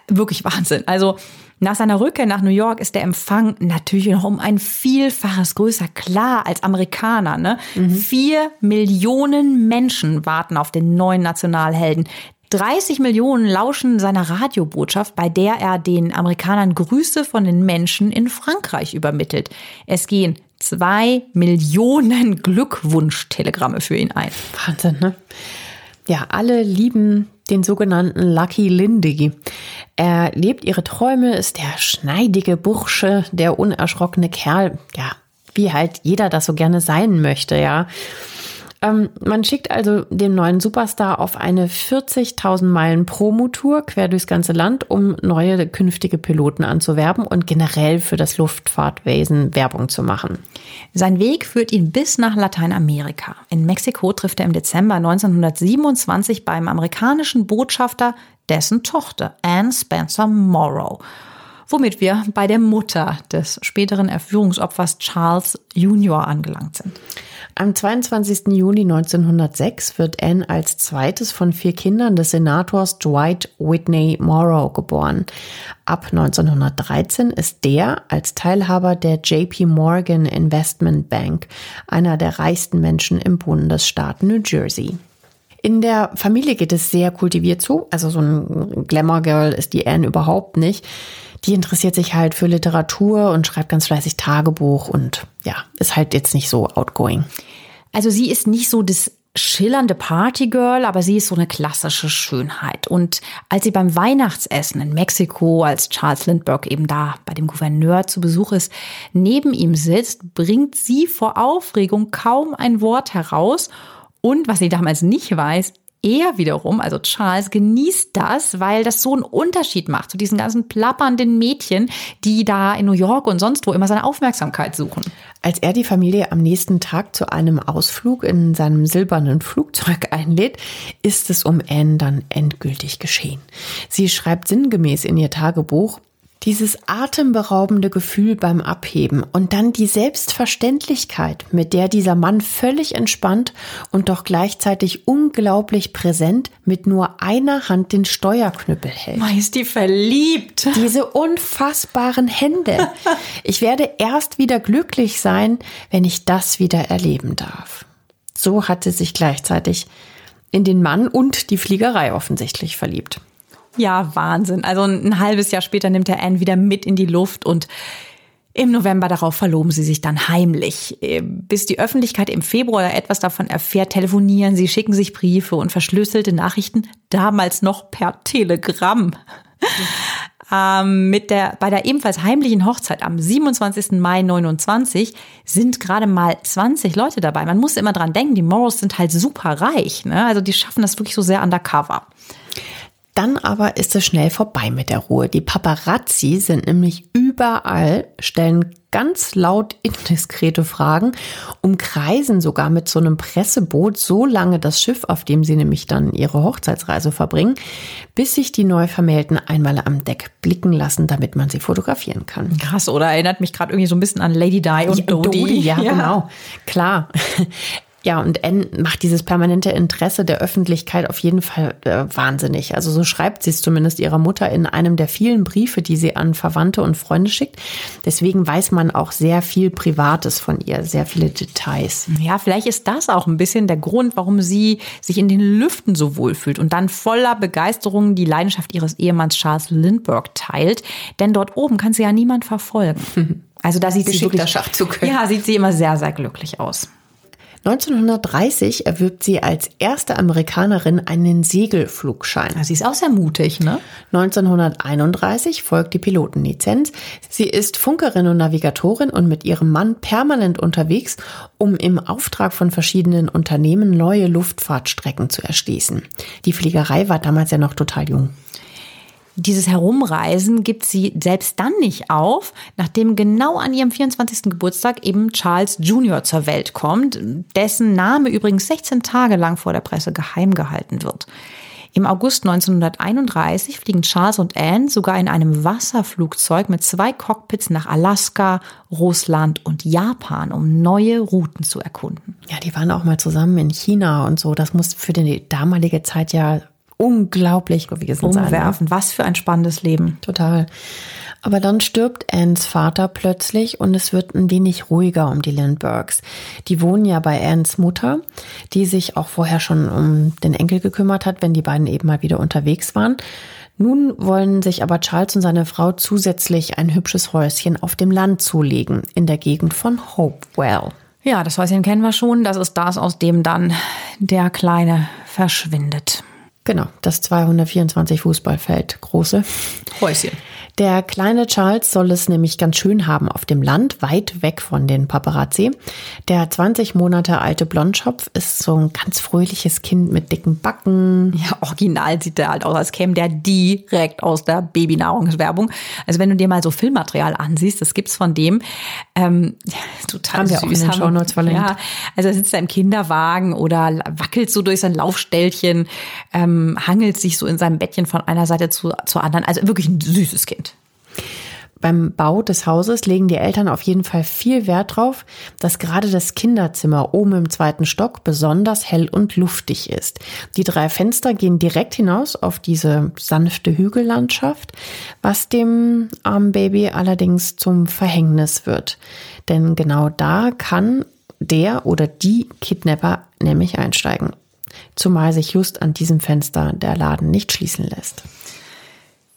Speaker 1: Wirklich Wahnsinn. Also nach seiner Rückkehr nach New York ist der Empfang natürlich noch um ein Vielfaches größer. Klar, als Amerikaner. Ne? Mhm. Vier Millionen Menschen warten auf den neuen Nationalhelden. 30 Millionen lauschen seiner Radiobotschaft, bei der er den Amerikanern Grüße von den Menschen in Frankreich übermittelt. Es gehen zwei Millionen Glückwunschtelegramme für ihn ein.
Speaker 2: Wahnsinn, ne? Ja, alle lieben den sogenannten Lucky Lindy. Er lebt ihre Träume, ist der schneidige Bursche, der unerschrockene Kerl, ja, wie halt jeder das so gerne sein möchte, ja. Ähm, man schickt also den neuen Superstar auf eine 40.000 Meilen Promotour quer durchs ganze Land, um neue künftige Piloten anzuwerben und generell für das Luftfahrtwesen Werbung zu machen.
Speaker 1: Sein Weg führt ihn bis nach Lateinamerika. In Mexiko trifft er im Dezember 1927 beim amerikanischen Botschafter dessen Tochter Anne Spencer Morrow womit wir bei der Mutter des späteren Erführungsopfers Charles Junior angelangt sind.
Speaker 2: Am 22. Juni 1906 wird Anne als zweites von vier Kindern des Senators Dwight Whitney Morrow geboren. Ab 1913 ist der als Teilhaber der JP Morgan Investment Bank einer der reichsten Menschen im Bundesstaat New Jersey. In der Familie geht es sehr kultiviert zu. Also so ein Glamour-Girl ist die Anne überhaupt nicht die interessiert sich halt für Literatur und schreibt ganz fleißig Tagebuch und ja, ist halt jetzt nicht so outgoing.
Speaker 1: Also sie ist nicht so das schillernde Partygirl, aber sie ist so eine klassische Schönheit. Und als sie beim Weihnachtsessen in Mexiko, als Charles Lindbergh eben da bei dem Gouverneur zu Besuch ist, neben ihm sitzt, bringt sie vor Aufregung kaum ein Wort heraus. Und was sie damals nicht weiß, er wiederum, also Charles, genießt das, weil das so einen Unterschied macht zu diesen ganzen plappernden Mädchen, die da in New York und sonst wo immer seine Aufmerksamkeit suchen.
Speaker 2: Als er die Familie am nächsten Tag zu einem Ausflug in seinem silbernen Flugzeug einlädt, ist es um Anne dann endgültig geschehen. Sie schreibt sinngemäß in ihr Tagebuch, dieses atemberaubende Gefühl beim Abheben und dann die Selbstverständlichkeit, mit der dieser Mann völlig entspannt und doch gleichzeitig unglaublich präsent mit nur einer Hand den Steuerknüppel hält.
Speaker 1: Man ist die verliebt.
Speaker 2: Diese unfassbaren Hände. Ich werde erst wieder glücklich sein, wenn ich das wieder erleben darf. So hat sie sich gleichzeitig in den Mann und die Fliegerei offensichtlich verliebt.
Speaker 1: Ja, Wahnsinn. Also ein halbes Jahr später nimmt er Anne wieder mit in die Luft und Im November darauf verloben sie sich dann heimlich. Äh, bis die Öffentlichkeit im Februar etwas davon erfährt, telefonieren sie, schicken sich Briefe und verschlüsselte Nachrichten, damals noch per Telegramm. Ähm, mit der, bei der ebenfalls heimlichen Hochzeit am 27. Mai 29 sind gerade mal 20 Leute dabei. Man muss immer dran denken, die Morals sind halt super reich. Ne? Also die schaffen das wirklich so sehr undercover.
Speaker 2: Dann aber ist es schnell vorbei mit der Ruhe. Die Paparazzi sind nämlich überall, stellen ganz laut indiskrete Fragen, umkreisen sogar mit so einem Presseboot so lange das Schiff, auf dem sie nämlich dann ihre Hochzeitsreise verbringen, bis sich die Neuvermählten einmal am Deck blicken lassen, damit man sie fotografieren kann.
Speaker 1: Krass, oder erinnert mich gerade irgendwie so ein bisschen an Lady Di und ja, Dodi. Dodi.
Speaker 2: Ja, ja, genau. Klar. Ja, und N macht dieses permanente Interesse der Öffentlichkeit auf jeden Fall äh, wahnsinnig. Also so schreibt sie es zumindest ihrer Mutter in einem der vielen Briefe, die sie an Verwandte und Freunde schickt. Deswegen weiß man auch sehr viel Privates von ihr, sehr viele Details.
Speaker 1: Ja, vielleicht ist das auch ein bisschen der Grund, warum sie sich in den Lüften so wohlfühlt und dann voller Begeisterung die Leidenschaft ihres Ehemanns Charles Lindbergh teilt. Denn dort oben kann sie ja niemand verfolgen. Also da sieht sie wirklich,
Speaker 2: Schachzug.
Speaker 1: Ja, sieht sie immer sehr, sehr glücklich aus.
Speaker 2: 1930 erwirbt sie als erste Amerikanerin einen Segelflugschein.
Speaker 1: sie ist auch sehr mutig, ne?
Speaker 2: 1931 folgt die Pilotenlizenz. Sie ist Funkerin und Navigatorin und mit ihrem Mann permanent unterwegs, um im Auftrag von verschiedenen Unternehmen neue Luftfahrtstrecken zu erschließen. Die Fliegerei war damals ja noch total jung
Speaker 1: dieses Herumreisen gibt sie selbst dann nicht auf, nachdem genau an ihrem 24. Geburtstag eben Charles Jr. zur Welt kommt, dessen Name übrigens 16 Tage lang vor der Presse geheim gehalten wird. Im August 1931 fliegen Charles und Anne sogar in einem Wasserflugzeug mit zwei Cockpits nach Alaska, Russland und Japan, um neue Routen zu erkunden.
Speaker 2: Ja, die waren auch mal zusammen in China und so. Das muss für die damalige Zeit ja unglaublich gewesen
Speaker 1: Umwerfen. sein. Was für ein spannendes Leben.
Speaker 2: Total. Aber dann stirbt Anns Vater plötzlich und es wird ein wenig ruhiger um die Lindberghs. Die wohnen ja bei Anns Mutter, die sich auch vorher schon um den Enkel gekümmert hat, wenn die beiden eben mal wieder unterwegs waren. Nun wollen sich aber Charles und seine Frau zusätzlich ein hübsches Häuschen auf dem Land zulegen, in der Gegend von Hopewell.
Speaker 1: Ja, das Häuschen kennen wir schon. Das ist das, aus dem dann der Kleine verschwindet.
Speaker 2: Genau, das 224 Fußballfeld große
Speaker 1: Häuschen.
Speaker 2: Der kleine Charles soll es nämlich ganz schön haben auf dem Land, weit weg von den Paparazzi. Der 20 Monate alte Blondschopf ist so ein ganz fröhliches Kind mit dicken Backen.
Speaker 1: Ja, original sieht der halt aus, als käme der direkt aus der Babynahrungswerbung. Also wenn du dir mal so Filmmaterial ansiehst, das gibt's von dem. Ähm,
Speaker 2: total Haben süß. Wir auch in den Shownotes verlinkt. Ja,
Speaker 1: also er sitzt da im Kinderwagen oder wackelt so durch sein Laufstellchen, ähm, hangelt sich so in seinem Bettchen von einer Seite zu, zur anderen. Also wirklich ein süßes Kind.
Speaker 2: Beim Bau des Hauses legen die Eltern auf jeden Fall viel Wert drauf, dass gerade das Kinderzimmer oben im zweiten Stock besonders hell und luftig ist. Die drei Fenster gehen direkt hinaus auf diese sanfte Hügellandschaft, was dem armen Baby allerdings zum Verhängnis wird. Denn genau da kann der oder die Kidnapper nämlich einsteigen. Zumal sich just an diesem Fenster der Laden nicht schließen lässt.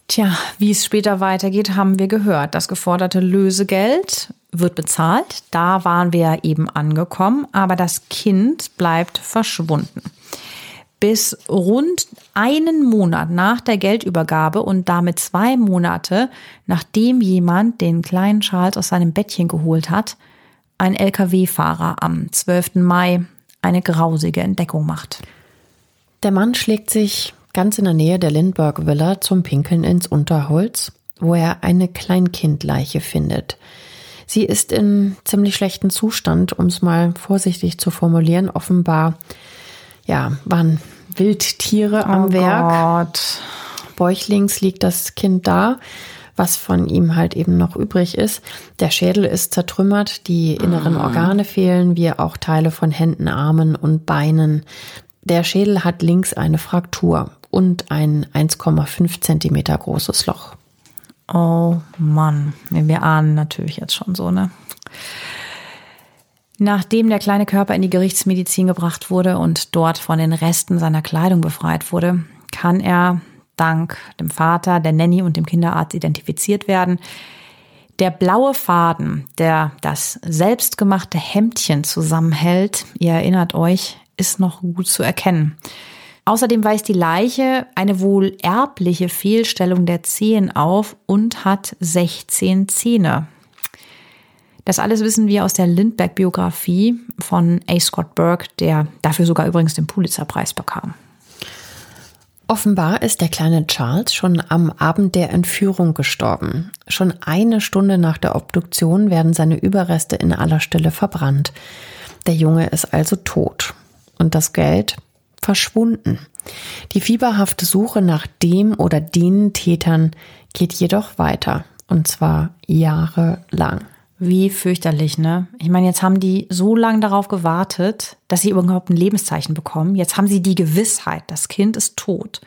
Speaker 1: Tja, wie es später weitergeht, haben wir gehört. Das geforderte Lösegeld wird bezahlt. Da waren wir eben angekommen, aber das Kind bleibt verschwunden. Bis rund einen Monat nach der Geldübergabe und damit zwei Monate, nachdem jemand den kleinen Charles aus seinem Bettchen geholt hat, ein Lkw-Fahrer am 12. Mai eine grausige Entdeckung macht.
Speaker 2: Der Mann schlägt sich ganz in der Nähe der Lindbergh Villa zum Pinkeln ins Unterholz, wo er eine Kleinkindleiche findet. Sie ist in ziemlich schlechten Zustand, um es mal vorsichtig zu formulieren. Offenbar, ja, waren Wildtiere am oh Werk. Gott. Bäuchlings liegt das Kind da, was von ihm halt eben noch übrig ist. Der Schädel ist zertrümmert, die inneren ah. Organe fehlen, wie auch Teile von Händen, Armen und Beinen. Der Schädel hat links eine Fraktur und ein 1,5 Zentimeter großes Loch.
Speaker 1: Oh Mann, wir ahnen natürlich jetzt schon so, ne? Nachdem der kleine Körper in die Gerichtsmedizin gebracht wurde und dort von den Resten seiner Kleidung befreit wurde, kann er dank dem Vater, der Nanny und dem Kinderarzt identifiziert werden. Der blaue Faden, der das selbstgemachte Hemdchen zusammenhält, ihr erinnert euch, ist noch gut zu erkennen. Außerdem weist die Leiche eine wohl erbliche Fehlstellung der Zehen auf und hat 16 Zähne. Das alles wissen wir aus der Lindbergh-Biografie von A. Scott Burke, der dafür sogar übrigens den Pulitzerpreis bekam.
Speaker 2: Offenbar ist der kleine Charles schon am Abend der Entführung gestorben. Schon eine Stunde nach der Obduktion werden seine Überreste in aller Stille verbrannt. Der Junge ist also tot. Und das Geld verschwunden. Die fieberhafte Suche nach dem oder den Tätern geht jedoch weiter. Und zwar jahrelang.
Speaker 1: Wie fürchterlich, ne? Ich meine, jetzt haben die so lange darauf gewartet, dass sie überhaupt ein Lebenszeichen bekommen. Jetzt haben sie die Gewissheit, das Kind ist tot.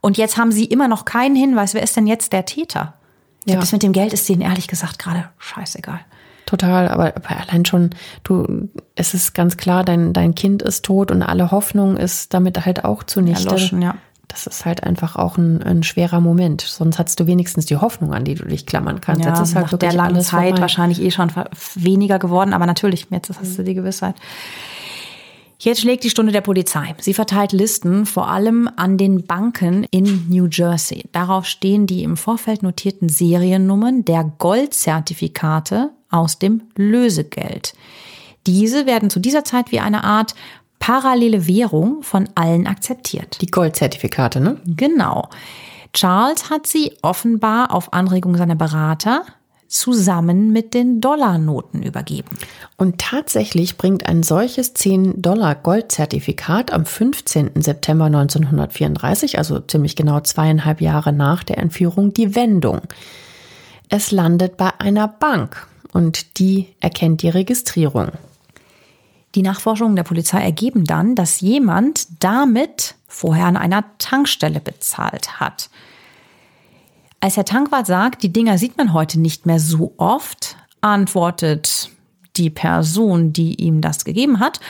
Speaker 1: Und jetzt haben sie immer noch keinen Hinweis, wer ist denn jetzt der Täter? Ja. Das mit dem Geld ist denen ehrlich gesagt gerade scheißegal.
Speaker 2: Total, aber, aber allein schon, du, es ist ganz klar, dein, dein Kind ist tot und alle Hoffnung ist damit halt auch zunichte.
Speaker 1: Erloschen, ja
Speaker 2: das ist halt einfach auch ein, ein, schwerer Moment. Sonst hast du wenigstens die Hoffnung, an die du dich klammern kannst.
Speaker 1: Ja,
Speaker 2: jetzt ist
Speaker 1: halt nach der langen Zeit vorbei. wahrscheinlich eh schon weniger geworden, aber natürlich, jetzt hast du die Gewissheit. Jetzt schlägt die Stunde der Polizei. Sie verteilt Listen vor allem an den Banken in New Jersey. Darauf stehen die im Vorfeld notierten Seriennummern der Goldzertifikate aus dem Lösegeld. Diese werden zu dieser Zeit wie eine Art parallele Währung von allen akzeptiert.
Speaker 2: Die Goldzertifikate, ne?
Speaker 1: Genau. Charles hat sie offenbar auf Anregung seiner Berater zusammen mit den Dollarnoten übergeben.
Speaker 2: Und tatsächlich bringt ein solches 10-Dollar-Goldzertifikat am 15. September 1934, also ziemlich genau zweieinhalb Jahre nach der Entführung, die Wendung. Es landet bei einer Bank und die erkennt die Registrierung.
Speaker 1: Die Nachforschungen der Polizei ergeben dann, dass jemand damit vorher an einer Tankstelle bezahlt hat. Als der Tankwart sagt, die Dinger sieht man heute nicht mehr so oft, antwortet die Person, die ihm das gegeben hat,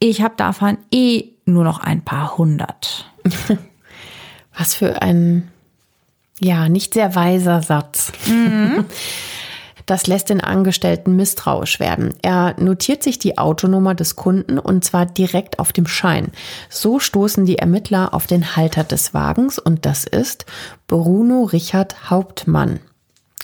Speaker 1: ich habe davon eh nur noch ein paar hundert.
Speaker 2: Was für ein, ja, nicht sehr weiser Satz. Mhm. Das lässt den Angestellten misstrauisch werden. Er notiert sich die Autonummer des Kunden und zwar direkt auf dem Schein. So stoßen die Ermittler auf den Halter des Wagens und das ist Bruno Richard Hauptmann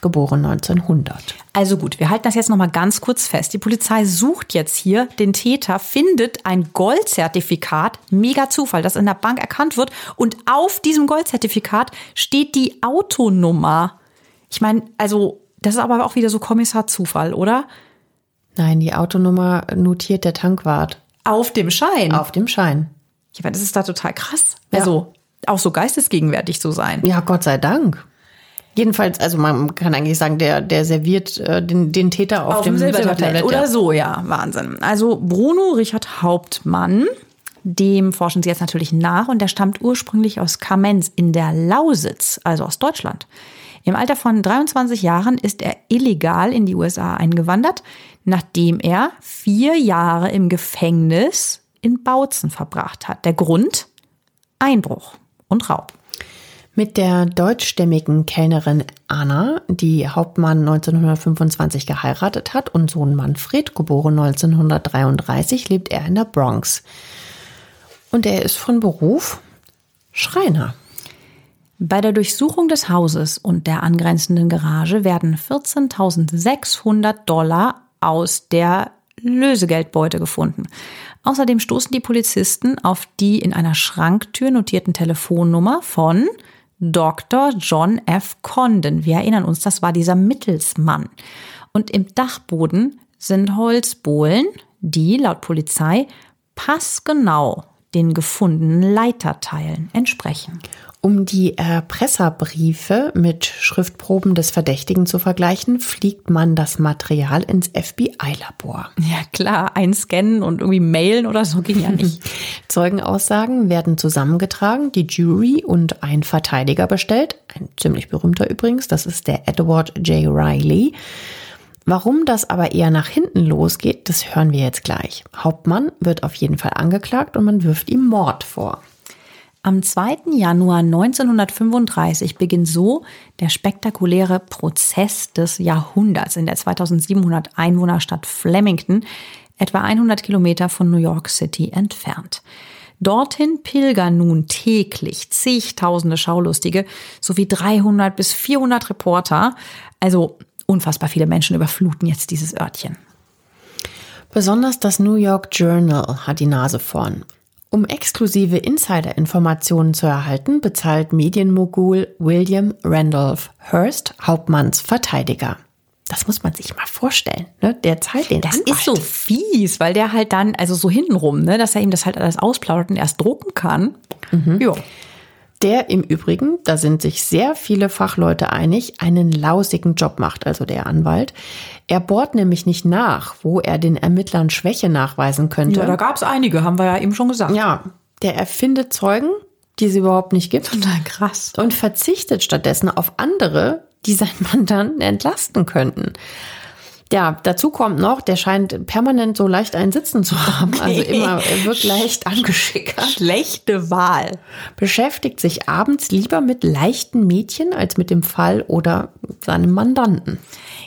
Speaker 2: geboren 1900.
Speaker 1: Also gut, wir halten das jetzt noch mal ganz kurz fest. Die Polizei sucht jetzt hier den Täter, findet ein Goldzertifikat, mega Zufall, das in der Bank erkannt wird und auf diesem Goldzertifikat steht die Autonummer. Ich meine, also das ist aber auch wieder so Kommissar-Zufall, oder?
Speaker 2: Nein, die Autonummer notiert der Tankwart.
Speaker 1: Auf dem Schein?
Speaker 2: Auf dem Schein.
Speaker 1: Ich meine, das ist da total krass. Ja. Also auch so geistesgegenwärtig zu sein.
Speaker 2: Ja, Gott sei Dank. Jedenfalls, also man kann eigentlich sagen, der, der serviert äh, den, den Täter auf, auf dem. Silbertablett
Speaker 1: oder ja. so, ja, Wahnsinn. Also Bruno Richard Hauptmann, dem forschen sie jetzt natürlich nach und der stammt ursprünglich aus Kamenz in der Lausitz, also aus Deutschland. Im Alter von 23 Jahren ist er illegal in die USA eingewandert, nachdem er vier Jahre im Gefängnis in Bautzen verbracht hat. Der Grund? Einbruch und Raub.
Speaker 2: Mit der deutschstämmigen Kellnerin Anna, die Hauptmann 1925 geheiratet hat, und Sohn Manfred, geboren 1933, lebt er in der Bronx. Und er ist von Beruf Schreiner.
Speaker 1: Bei der Durchsuchung des Hauses und der angrenzenden Garage werden 14.600 Dollar aus der Lösegeldbeute gefunden. Außerdem stoßen die Polizisten auf die in einer Schranktür notierten Telefonnummer von Dr. John F. Condon. Wir erinnern uns, das war dieser Mittelsmann. Und im Dachboden sind Holzbohlen, die laut Polizei passgenau den gefundenen Leiterteilen entsprechen.
Speaker 2: Um die Erpresserbriefe mit Schriftproben des Verdächtigen zu vergleichen, fliegt man das Material ins FBI-Labor.
Speaker 1: Ja klar, einscannen und irgendwie mailen oder so ging ja nicht.
Speaker 2: Zeugenaussagen werden zusammengetragen, die Jury und ein Verteidiger bestellt, ein ziemlich berühmter übrigens, das ist der Edward J. Riley. Warum das aber eher nach hinten losgeht, das hören wir jetzt gleich. Hauptmann wird auf jeden Fall angeklagt und man wirft ihm Mord vor.
Speaker 1: Am 2. Januar 1935 beginnt so der spektakuläre Prozess des Jahrhunderts in der 2700 Einwohnerstadt Flemington, etwa 100 Kilometer von New York City entfernt. Dorthin pilgern nun täglich zigtausende Schaulustige sowie 300 bis 400 Reporter. Also unfassbar viele Menschen überfluten jetzt dieses Örtchen.
Speaker 2: Besonders das New York Journal hat die Nase vorn. Um exklusive Insider-Informationen zu erhalten, bezahlt Medienmogul William Randolph Hearst Hauptmanns Verteidiger. Das muss man sich mal vorstellen. Ne? Der zahlt den
Speaker 1: Das
Speaker 2: Anwalt.
Speaker 1: ist so fies, weil der halt dann, also so hintenrum, ne, dass er ihm das halt alles ausplaudert und erst drucken kann. Ja.
Speaker 2: Der im Übrigen, da sind sich sehr viele Fachleute einig, einen lausigen Job macht, also der Anwalt. Er bohrt nämlich nicht nach, wo er den Ermittlern Schwäche nachweisen könnte.
Speaker 1: ja, da gab es einige, haben wir ja eben schon gesagt.
Speaker 2: Ja, der erfindet Zeugen, die es überhaupt nicht gibt.
Speaker 1: Total krass.
Speaker 2: und verzichtet stattdessen auf andere, die seinen Mandanten entlasten könnten. Ja, dazu kommt noch, der scheint permanent so leicht ein Sitzen zu haben. Also immer, er wird leicht angeschickert.
Speaker 1: Schlechte Wahl.
Speaker 2: Beschäftigt sich abends lieber mit leichten Mädchen als mit dem Fall oder seinem Mandanten.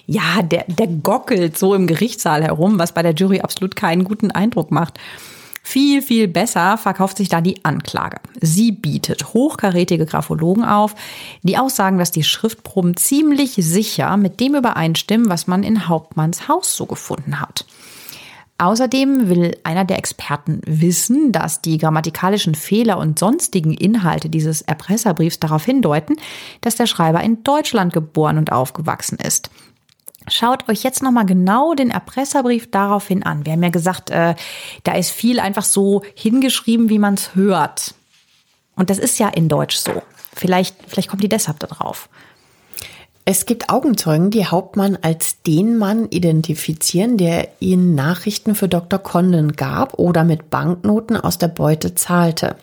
Speaker 1: Ja, der, der gockelt so im Gerichtssaal herum, was bei der Jury absolut keinen guten Eindruck macht. Viel, viel besser verkauft sich da die Anklage. Sie bietet hochkarätige Graphologen auf, die aussagen, dass die Schriftproben ziemlich sicher mit dem übereinstimmen, was man in Hauptmanns Haus so gefunden hat. Außerdem will einer der Experten wissen, dass die grammatikalischen Fehler und sonstigen Inhalte dieses Erpresserbriefs darauf hindeuten, dass der Schreiber in Deutschland geboren und aufgewachsen ist. Schaut euch jetzt nochmal genau den Erpresserbrief daraufhin an. Wir haben ja gesagt, äh, da ist viel einfach so hingeschrieben, wie man es hört. Und das ist ja in Deutsch so. Vielleicht, vielleicht kommt die deshalb da drauf.
Speaker 2: Es gibt Augenzeugen, die Hauptmann als den Mann identifizieren, der ihnen Nachrichten für Dr. Condon gab oder mit Banknoten aus der Beute zahlte.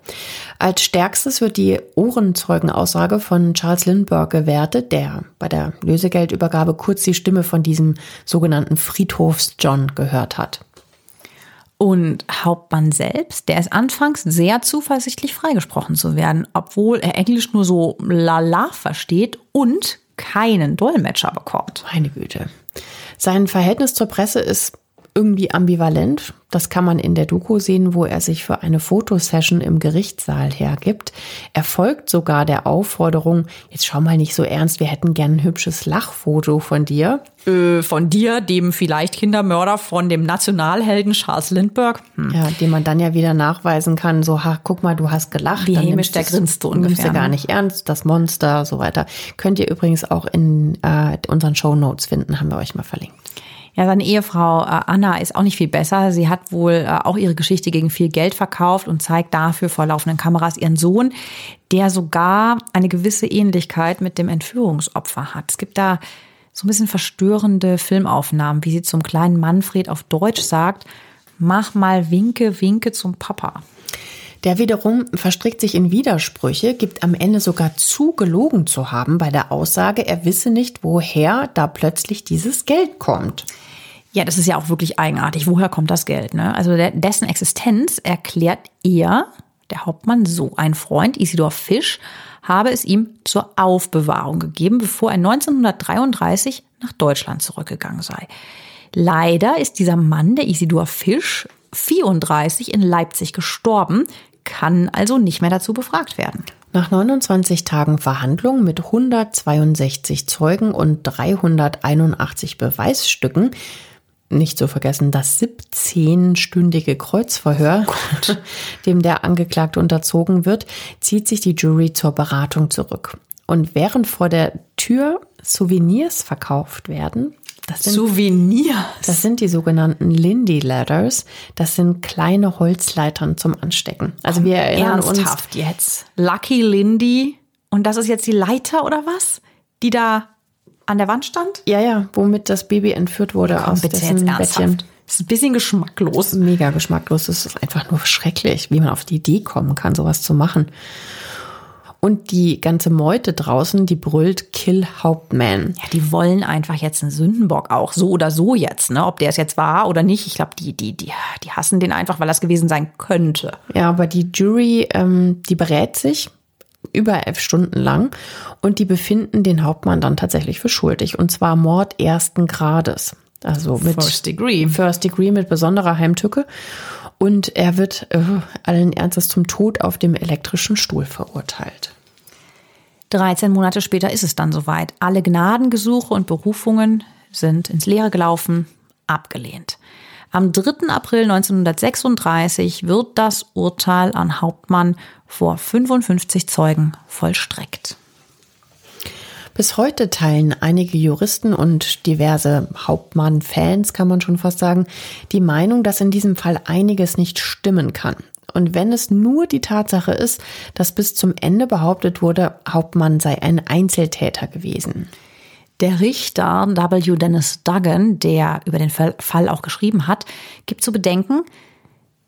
Speaker 2: Als stärkstes wird die Ohrenzeugenaussage von Charles Lindbergh gewertet, der bei der Lösegeldübergabe kurz die Stimme von diesem sogenannten Friedhofs-John gehört hat.
Speaker 1: Und Hauptmann selbst, der ist anfangs sehr zuversichtlich freigesprochen zu werden, obwohl er Englisch nur so lala versteht und keinen Dolmetscher bekommt.
Speaker 2: Meine Güte. Sein Verhältnis zur Presse ist irgendwie ambivalent. Das kann man in der Doku sehen, wo er sich für eine Fotosession im Gerichtssaal hergibt. Er folgt sogar der Aufforderung, jetzt schau mal nicht so ernst, wir hätten gern ein hübsches Lachfoto von dir.
Speaker 1: Äh, von dir, dem vielleicht Kindermörder von dem Nationalhelden Charles Lindbergh. Hm.
Speaker 2: Ja, dem man dann ja wieder nachweisen kann, so, ha, guck mal, du hast gelacht.
Speaker 1: Wie
Speaker 2: dann
Speaker 1: hämisch
Speaker 2: nimmst
Speaker 1: der grinst so
Speaker 2: Nimmst
Speaker 1: ungefähr,
Speaker 2: du gar
Speaker 1: ne?
Speaker 2: nicht ernst, das Monster, so weiter. Könnt ihr übrigens auch in äh, unseren Shownotes finden, haben wir euch mal verlinkt.
Speaker 1: Ja, seine Ehefrau äh, Anna ist auch nicht viel besser. Sie hat wohl äh, auch ihre Geschichte gegen viel Geld verkauft und zeigt dafür vor laufenden Kameras ihren Sohn, der sogar eine gewisse Ähnlichkeit mit dem Entführungsopfer hat. Es gibt da so ein bisschen verstörende Filmaufnahmen, wie sie zum kleinen Manfred auf Deutsch sagt, mach mal Winke, Winke zum Papa.
Speaker 2: Der wiederum verstrickt sich in Widersprüche, gibt am Ende sogar zu, gelogen zu haben bei der Aussage, er wisse nicht, woher da plötzlich dieses Geld kommt.
Speaker 1: Ja, das ist ja auch wirklich eigenartig. Woher kommt das Geld? Ne? Also dessen Existenz erklärt er, der Hauptmann, so. Ein Freund, Isidor Fisch, habe es ihm zur Aufbewahrung gegeben, bevor er 1933 nach Deutschland zurückgegangen sei. Leider ist dieser Mann, der Isidor Fisch, 34 in Leipzig gestorben, kann also nicht mehr dazu befragt werden.
Speaker 2: Nach 29 Tagen Verhandlung mit 162 Zeugen und 381 Beweisstücken, nicht zu vergessen das 17-stündige Kreuzverhör, dem der Angeklagte unterzogen wird, zieht sich die Jury zur Beratung zurück. Und während vor der Tür Souvenirs verkauft werden, das sind
Speaker 1: Souvenir.
Speaker 2: das sind die sogenannten Lindy Ladders. Das sind kleine Holzleitern zum Anstecken. Also wir erinnern uns.
Speaker 1: Ernsthaft jetzt. Lucky Lindy. Und das ist jetzt die Leiter oder was? Die da an der Wand stand?
Speaker 2: Ja, ja, womit das Baby entführt wurde
Speaker 1: Komm,
Speaker 2: aus
Speaker 1: bitte jetzt
Speaker 2: dessen
Speaker 1: ernsthaft.
Speaker 2: Bettchen.
Speaker 1: Das ist ein bisschen geschmacklos.
Speaker 2: Mega geschmacklos. Das ist einfach nur schrecklich, wie man auf die Idee kommen kann, sowas zu machen. Und die ganze Meute draußen, die brüllt Kill Hauptmann.
Speaker 1: Ja, die wollen einfach jetzt einen Sündenbock auch, so oder so jetzt, ne? Ob der es jetzt war oder nicht. Ich glaube, die, die, die, die hassen den einfach, weil das gewesen sein könnte.
Speaker 2: Ja, aber die Jury, ähm, die berät sich über elf Stunden lang und die befinden den Hauptmann dann tatsächlich für schuldig. Und zwar Mord ersten Grades. Also mit
Speaker 1: First Degree.
Speaker 2: First Degree mit besonderer Heimtücke. Und er wird äh, allen Ernstes zum Tod auf dem elektrischen Stuhl verurteilt.
Speaker 1: 13 Monate später ist es dann soweit. Alle Gnadengesuche und Berufungen sind ins Leere gelaufen, abgelehnt. Am 3. April 1936 wird das Urteil an Hauptmann vor 55 Zeugen vollstreckt.
Speaker 2: Bis heute teilen einige Juristen und diverse Hauptmann-Fans, kann man schon fast sagen, die Meinung, dass in diesem Fall einiges nicht stimmen kann. Und wenn es nur die Tatsache ist, dass bis zum Ende behauptet wurde, Hauptmann sei ein Einzeltäter gewesen.
Speaker 1: Der Richter W. Dennis Duggan, der über den Fall auch geschrieben hat, gibt zu bedenken,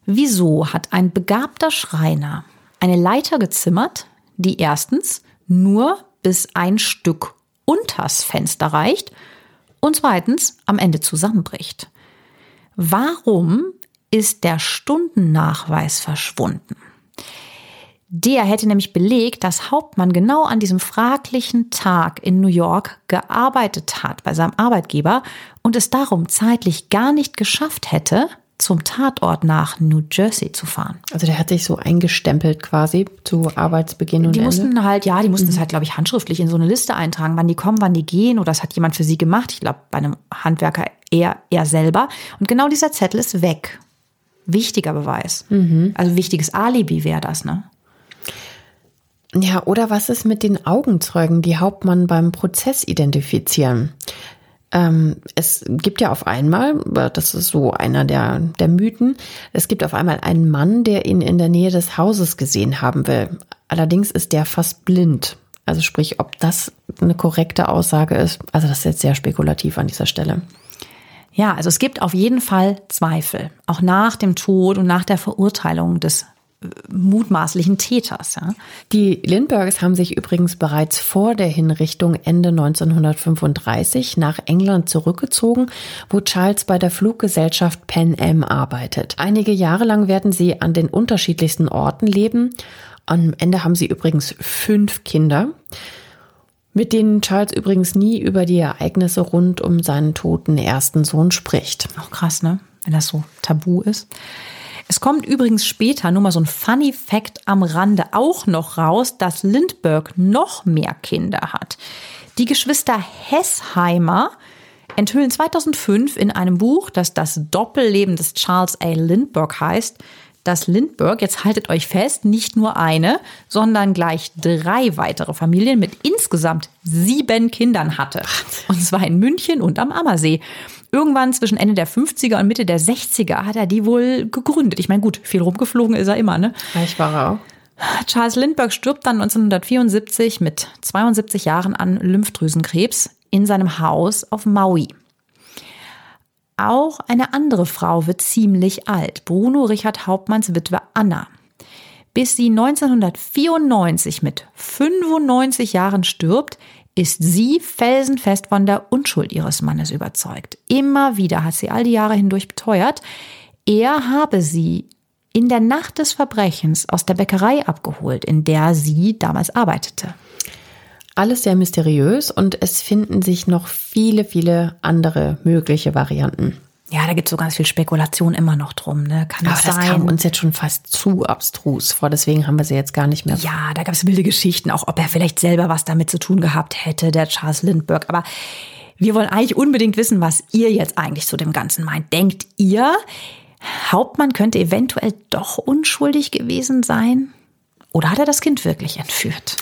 Speaker 1: wieso hat ein begabter Schreiner eine Leiter gezimmert, die erstens nur bis ein Stück unters Fenster reicht und zweitens am Ende zusammenbricht. Warum ist der Stundennachweis verschwunden? Der hätte nämlich belegt, dass Hauptmann genau an diesem fraglichen Tag in New York gearbeitet hat bei seinem Arbeitgeber und es darum zeitlich gar nicht geschafft hätte, zum Tatort nach New Jersey zu fahren.
Speaker 2: Also der hat sich so eingestempelt quasi zu Arbeitsbeginn und
Speaker 1: Die
Speaker 2: Ende.
Speaker 1: mussten halt, ja, die mussten es halt, glaube ich, handschriftlich in so eine Liste eintragen, wann die kommen, wann die gehen oder das hat jemand für sie gemacht. Ich glaube, bei einem Handwerker eher er selber. Und genau dieser Zettel ist weg. Wichtiger Beweis. Also wichtiges Alibi wäre das, ne?
Speaker 2: Ja, oder was ist mit den Augenzeugen, die Hauptmann beim Prozess identifizieren? Ähm, es gibt ja auf einmal, das ist so einer der, der Mythen, es gibt auf einmal einen Mann, der ihn in der Nähe des Hauses gesehen haben will. Allerdings ist der fast blind. Also sprich, ob das eine korrekte Aussage ist, also das ist jetzt sehr spekulativ an dieser Stelle.
Speaker 1: Ja, also es gibt auf jeden Fall Zweifel, auch nach dem Tod und nach der Verurteilung des mutmaßlichen Täters. Ja.
Speaker 2: Die Lindberghs haben sich übrigens bereits vor der Hinrichtung Ende 1935 nach England zurückgezogen, wo Charles bei der Fluggesellschaft Pan Am arbeitet. Einige Jahre lang werden sie an den unterschiedlichsten Orten leben. Am Ende haben sie übrigens fünf Kinder, mit denen Charles übrigens nie über die Ereignisse rund um seinen toten ersten Sohn spricht.
Speaker 1: Auch krass, ne? Wenn das so tabu ist. Es kommt übrigens später, nur mal so ein Funny Fact am Rande, auch noch raus, dass Lindbergh noch mehr Kinder hat. Die Geschwister Hessheimer enthüllen 2005 in einem Buch, das das Doppelleben des Charles A. Lindbergh heißt, dass Lindbergh, jetzt haltet euch fest, nicht nur eine, sondern gleich drei weitere Familien mit insgesamt sieben Kindern hatte. Und zwar in München und am Ammersee. Irgendwann zwischen Ende der 50er und Mitte der 60er hat er die wohl gegründet. Ich meine, gut, viel rumgeflogen ist er immer, ne?
Speaker 2: Reich war er auch.
Speaker 1: Charles Lindbergh stirbt dann 1974 mit 72 Jahren an Lymphdrüsenkrebs in seinem Haus auf Maui. Auch eine andere Frau wird ziemlich alt, Bruno Richard Hauptmanns Witwe Anna. Bis sie 1994 mit 95 Jahren stirbt, ist sie felsenfest von der Unschuld ihres Mannes überzeugt. Immer wieder hat sie all die Jahre hindurch beteuert, er habe sie in der Nacht des Verbrechens aus der Bäckerei abgeholt, in der sie damals arbeitete.
Speaker 2: Alles sehr mysteriös und es finden sich noch viele, viele andere mögliche Varianten.
Speaker 1: Ja, da gibt es so ganz viel Spekulation immer noch drum. Ne? Kann
Speaker 2: Aber
Speaker 1: das
Speaker 2: das
Speaker 1: sein?
Speaker 2: kam uns jetzt schon fast zu abstrus vor, deswegen haben wir sie jetzt gar nicht mehr.
Speaker 1: Ja, da gab es wilde Geschichten, auch ob er vielleicht selber was damit zu tun gehabt hätte, der Charles Lindbergh. Aber wir wollen eigentlich unbedingt wissen, was ihr jetzt eigentlich zu dem Ganzen meint. Denkt ihr, Hauptmann könnte eventuell doch unschuldig gewesen sein? Oder hat er das Kind wirklich entführt?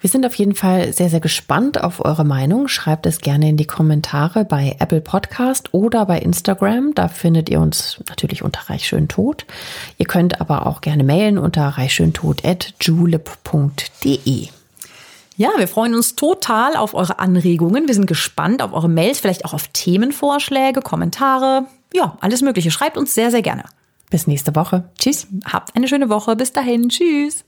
Speaker 2: Wir sind auf jeden Fall sehr, sehr gespannt auf eure Meinung. Schreibt es gerne in die Kommentare bei Apple Podcast oder bei Instagram. Da findet ihr uns natürlich unter reichschöntod. Ihr könnt aber auch gerne mailen unter reichschöntod.julep.de.
Speaker 1: Ja, wir freuen uns total auf eure Anregungen. Wir sind gespannt auf eure Mails, vielleicht auch auf Themenvorschläge, Kommentare. Ja, alles Mögliche. Schreibt uns sehr, sehr gerne.
Speaker 2: Bis nächste Woche. Tschüss.
Speaker 1: Habt eine schöne Woche. Bis dahin. Tschüss.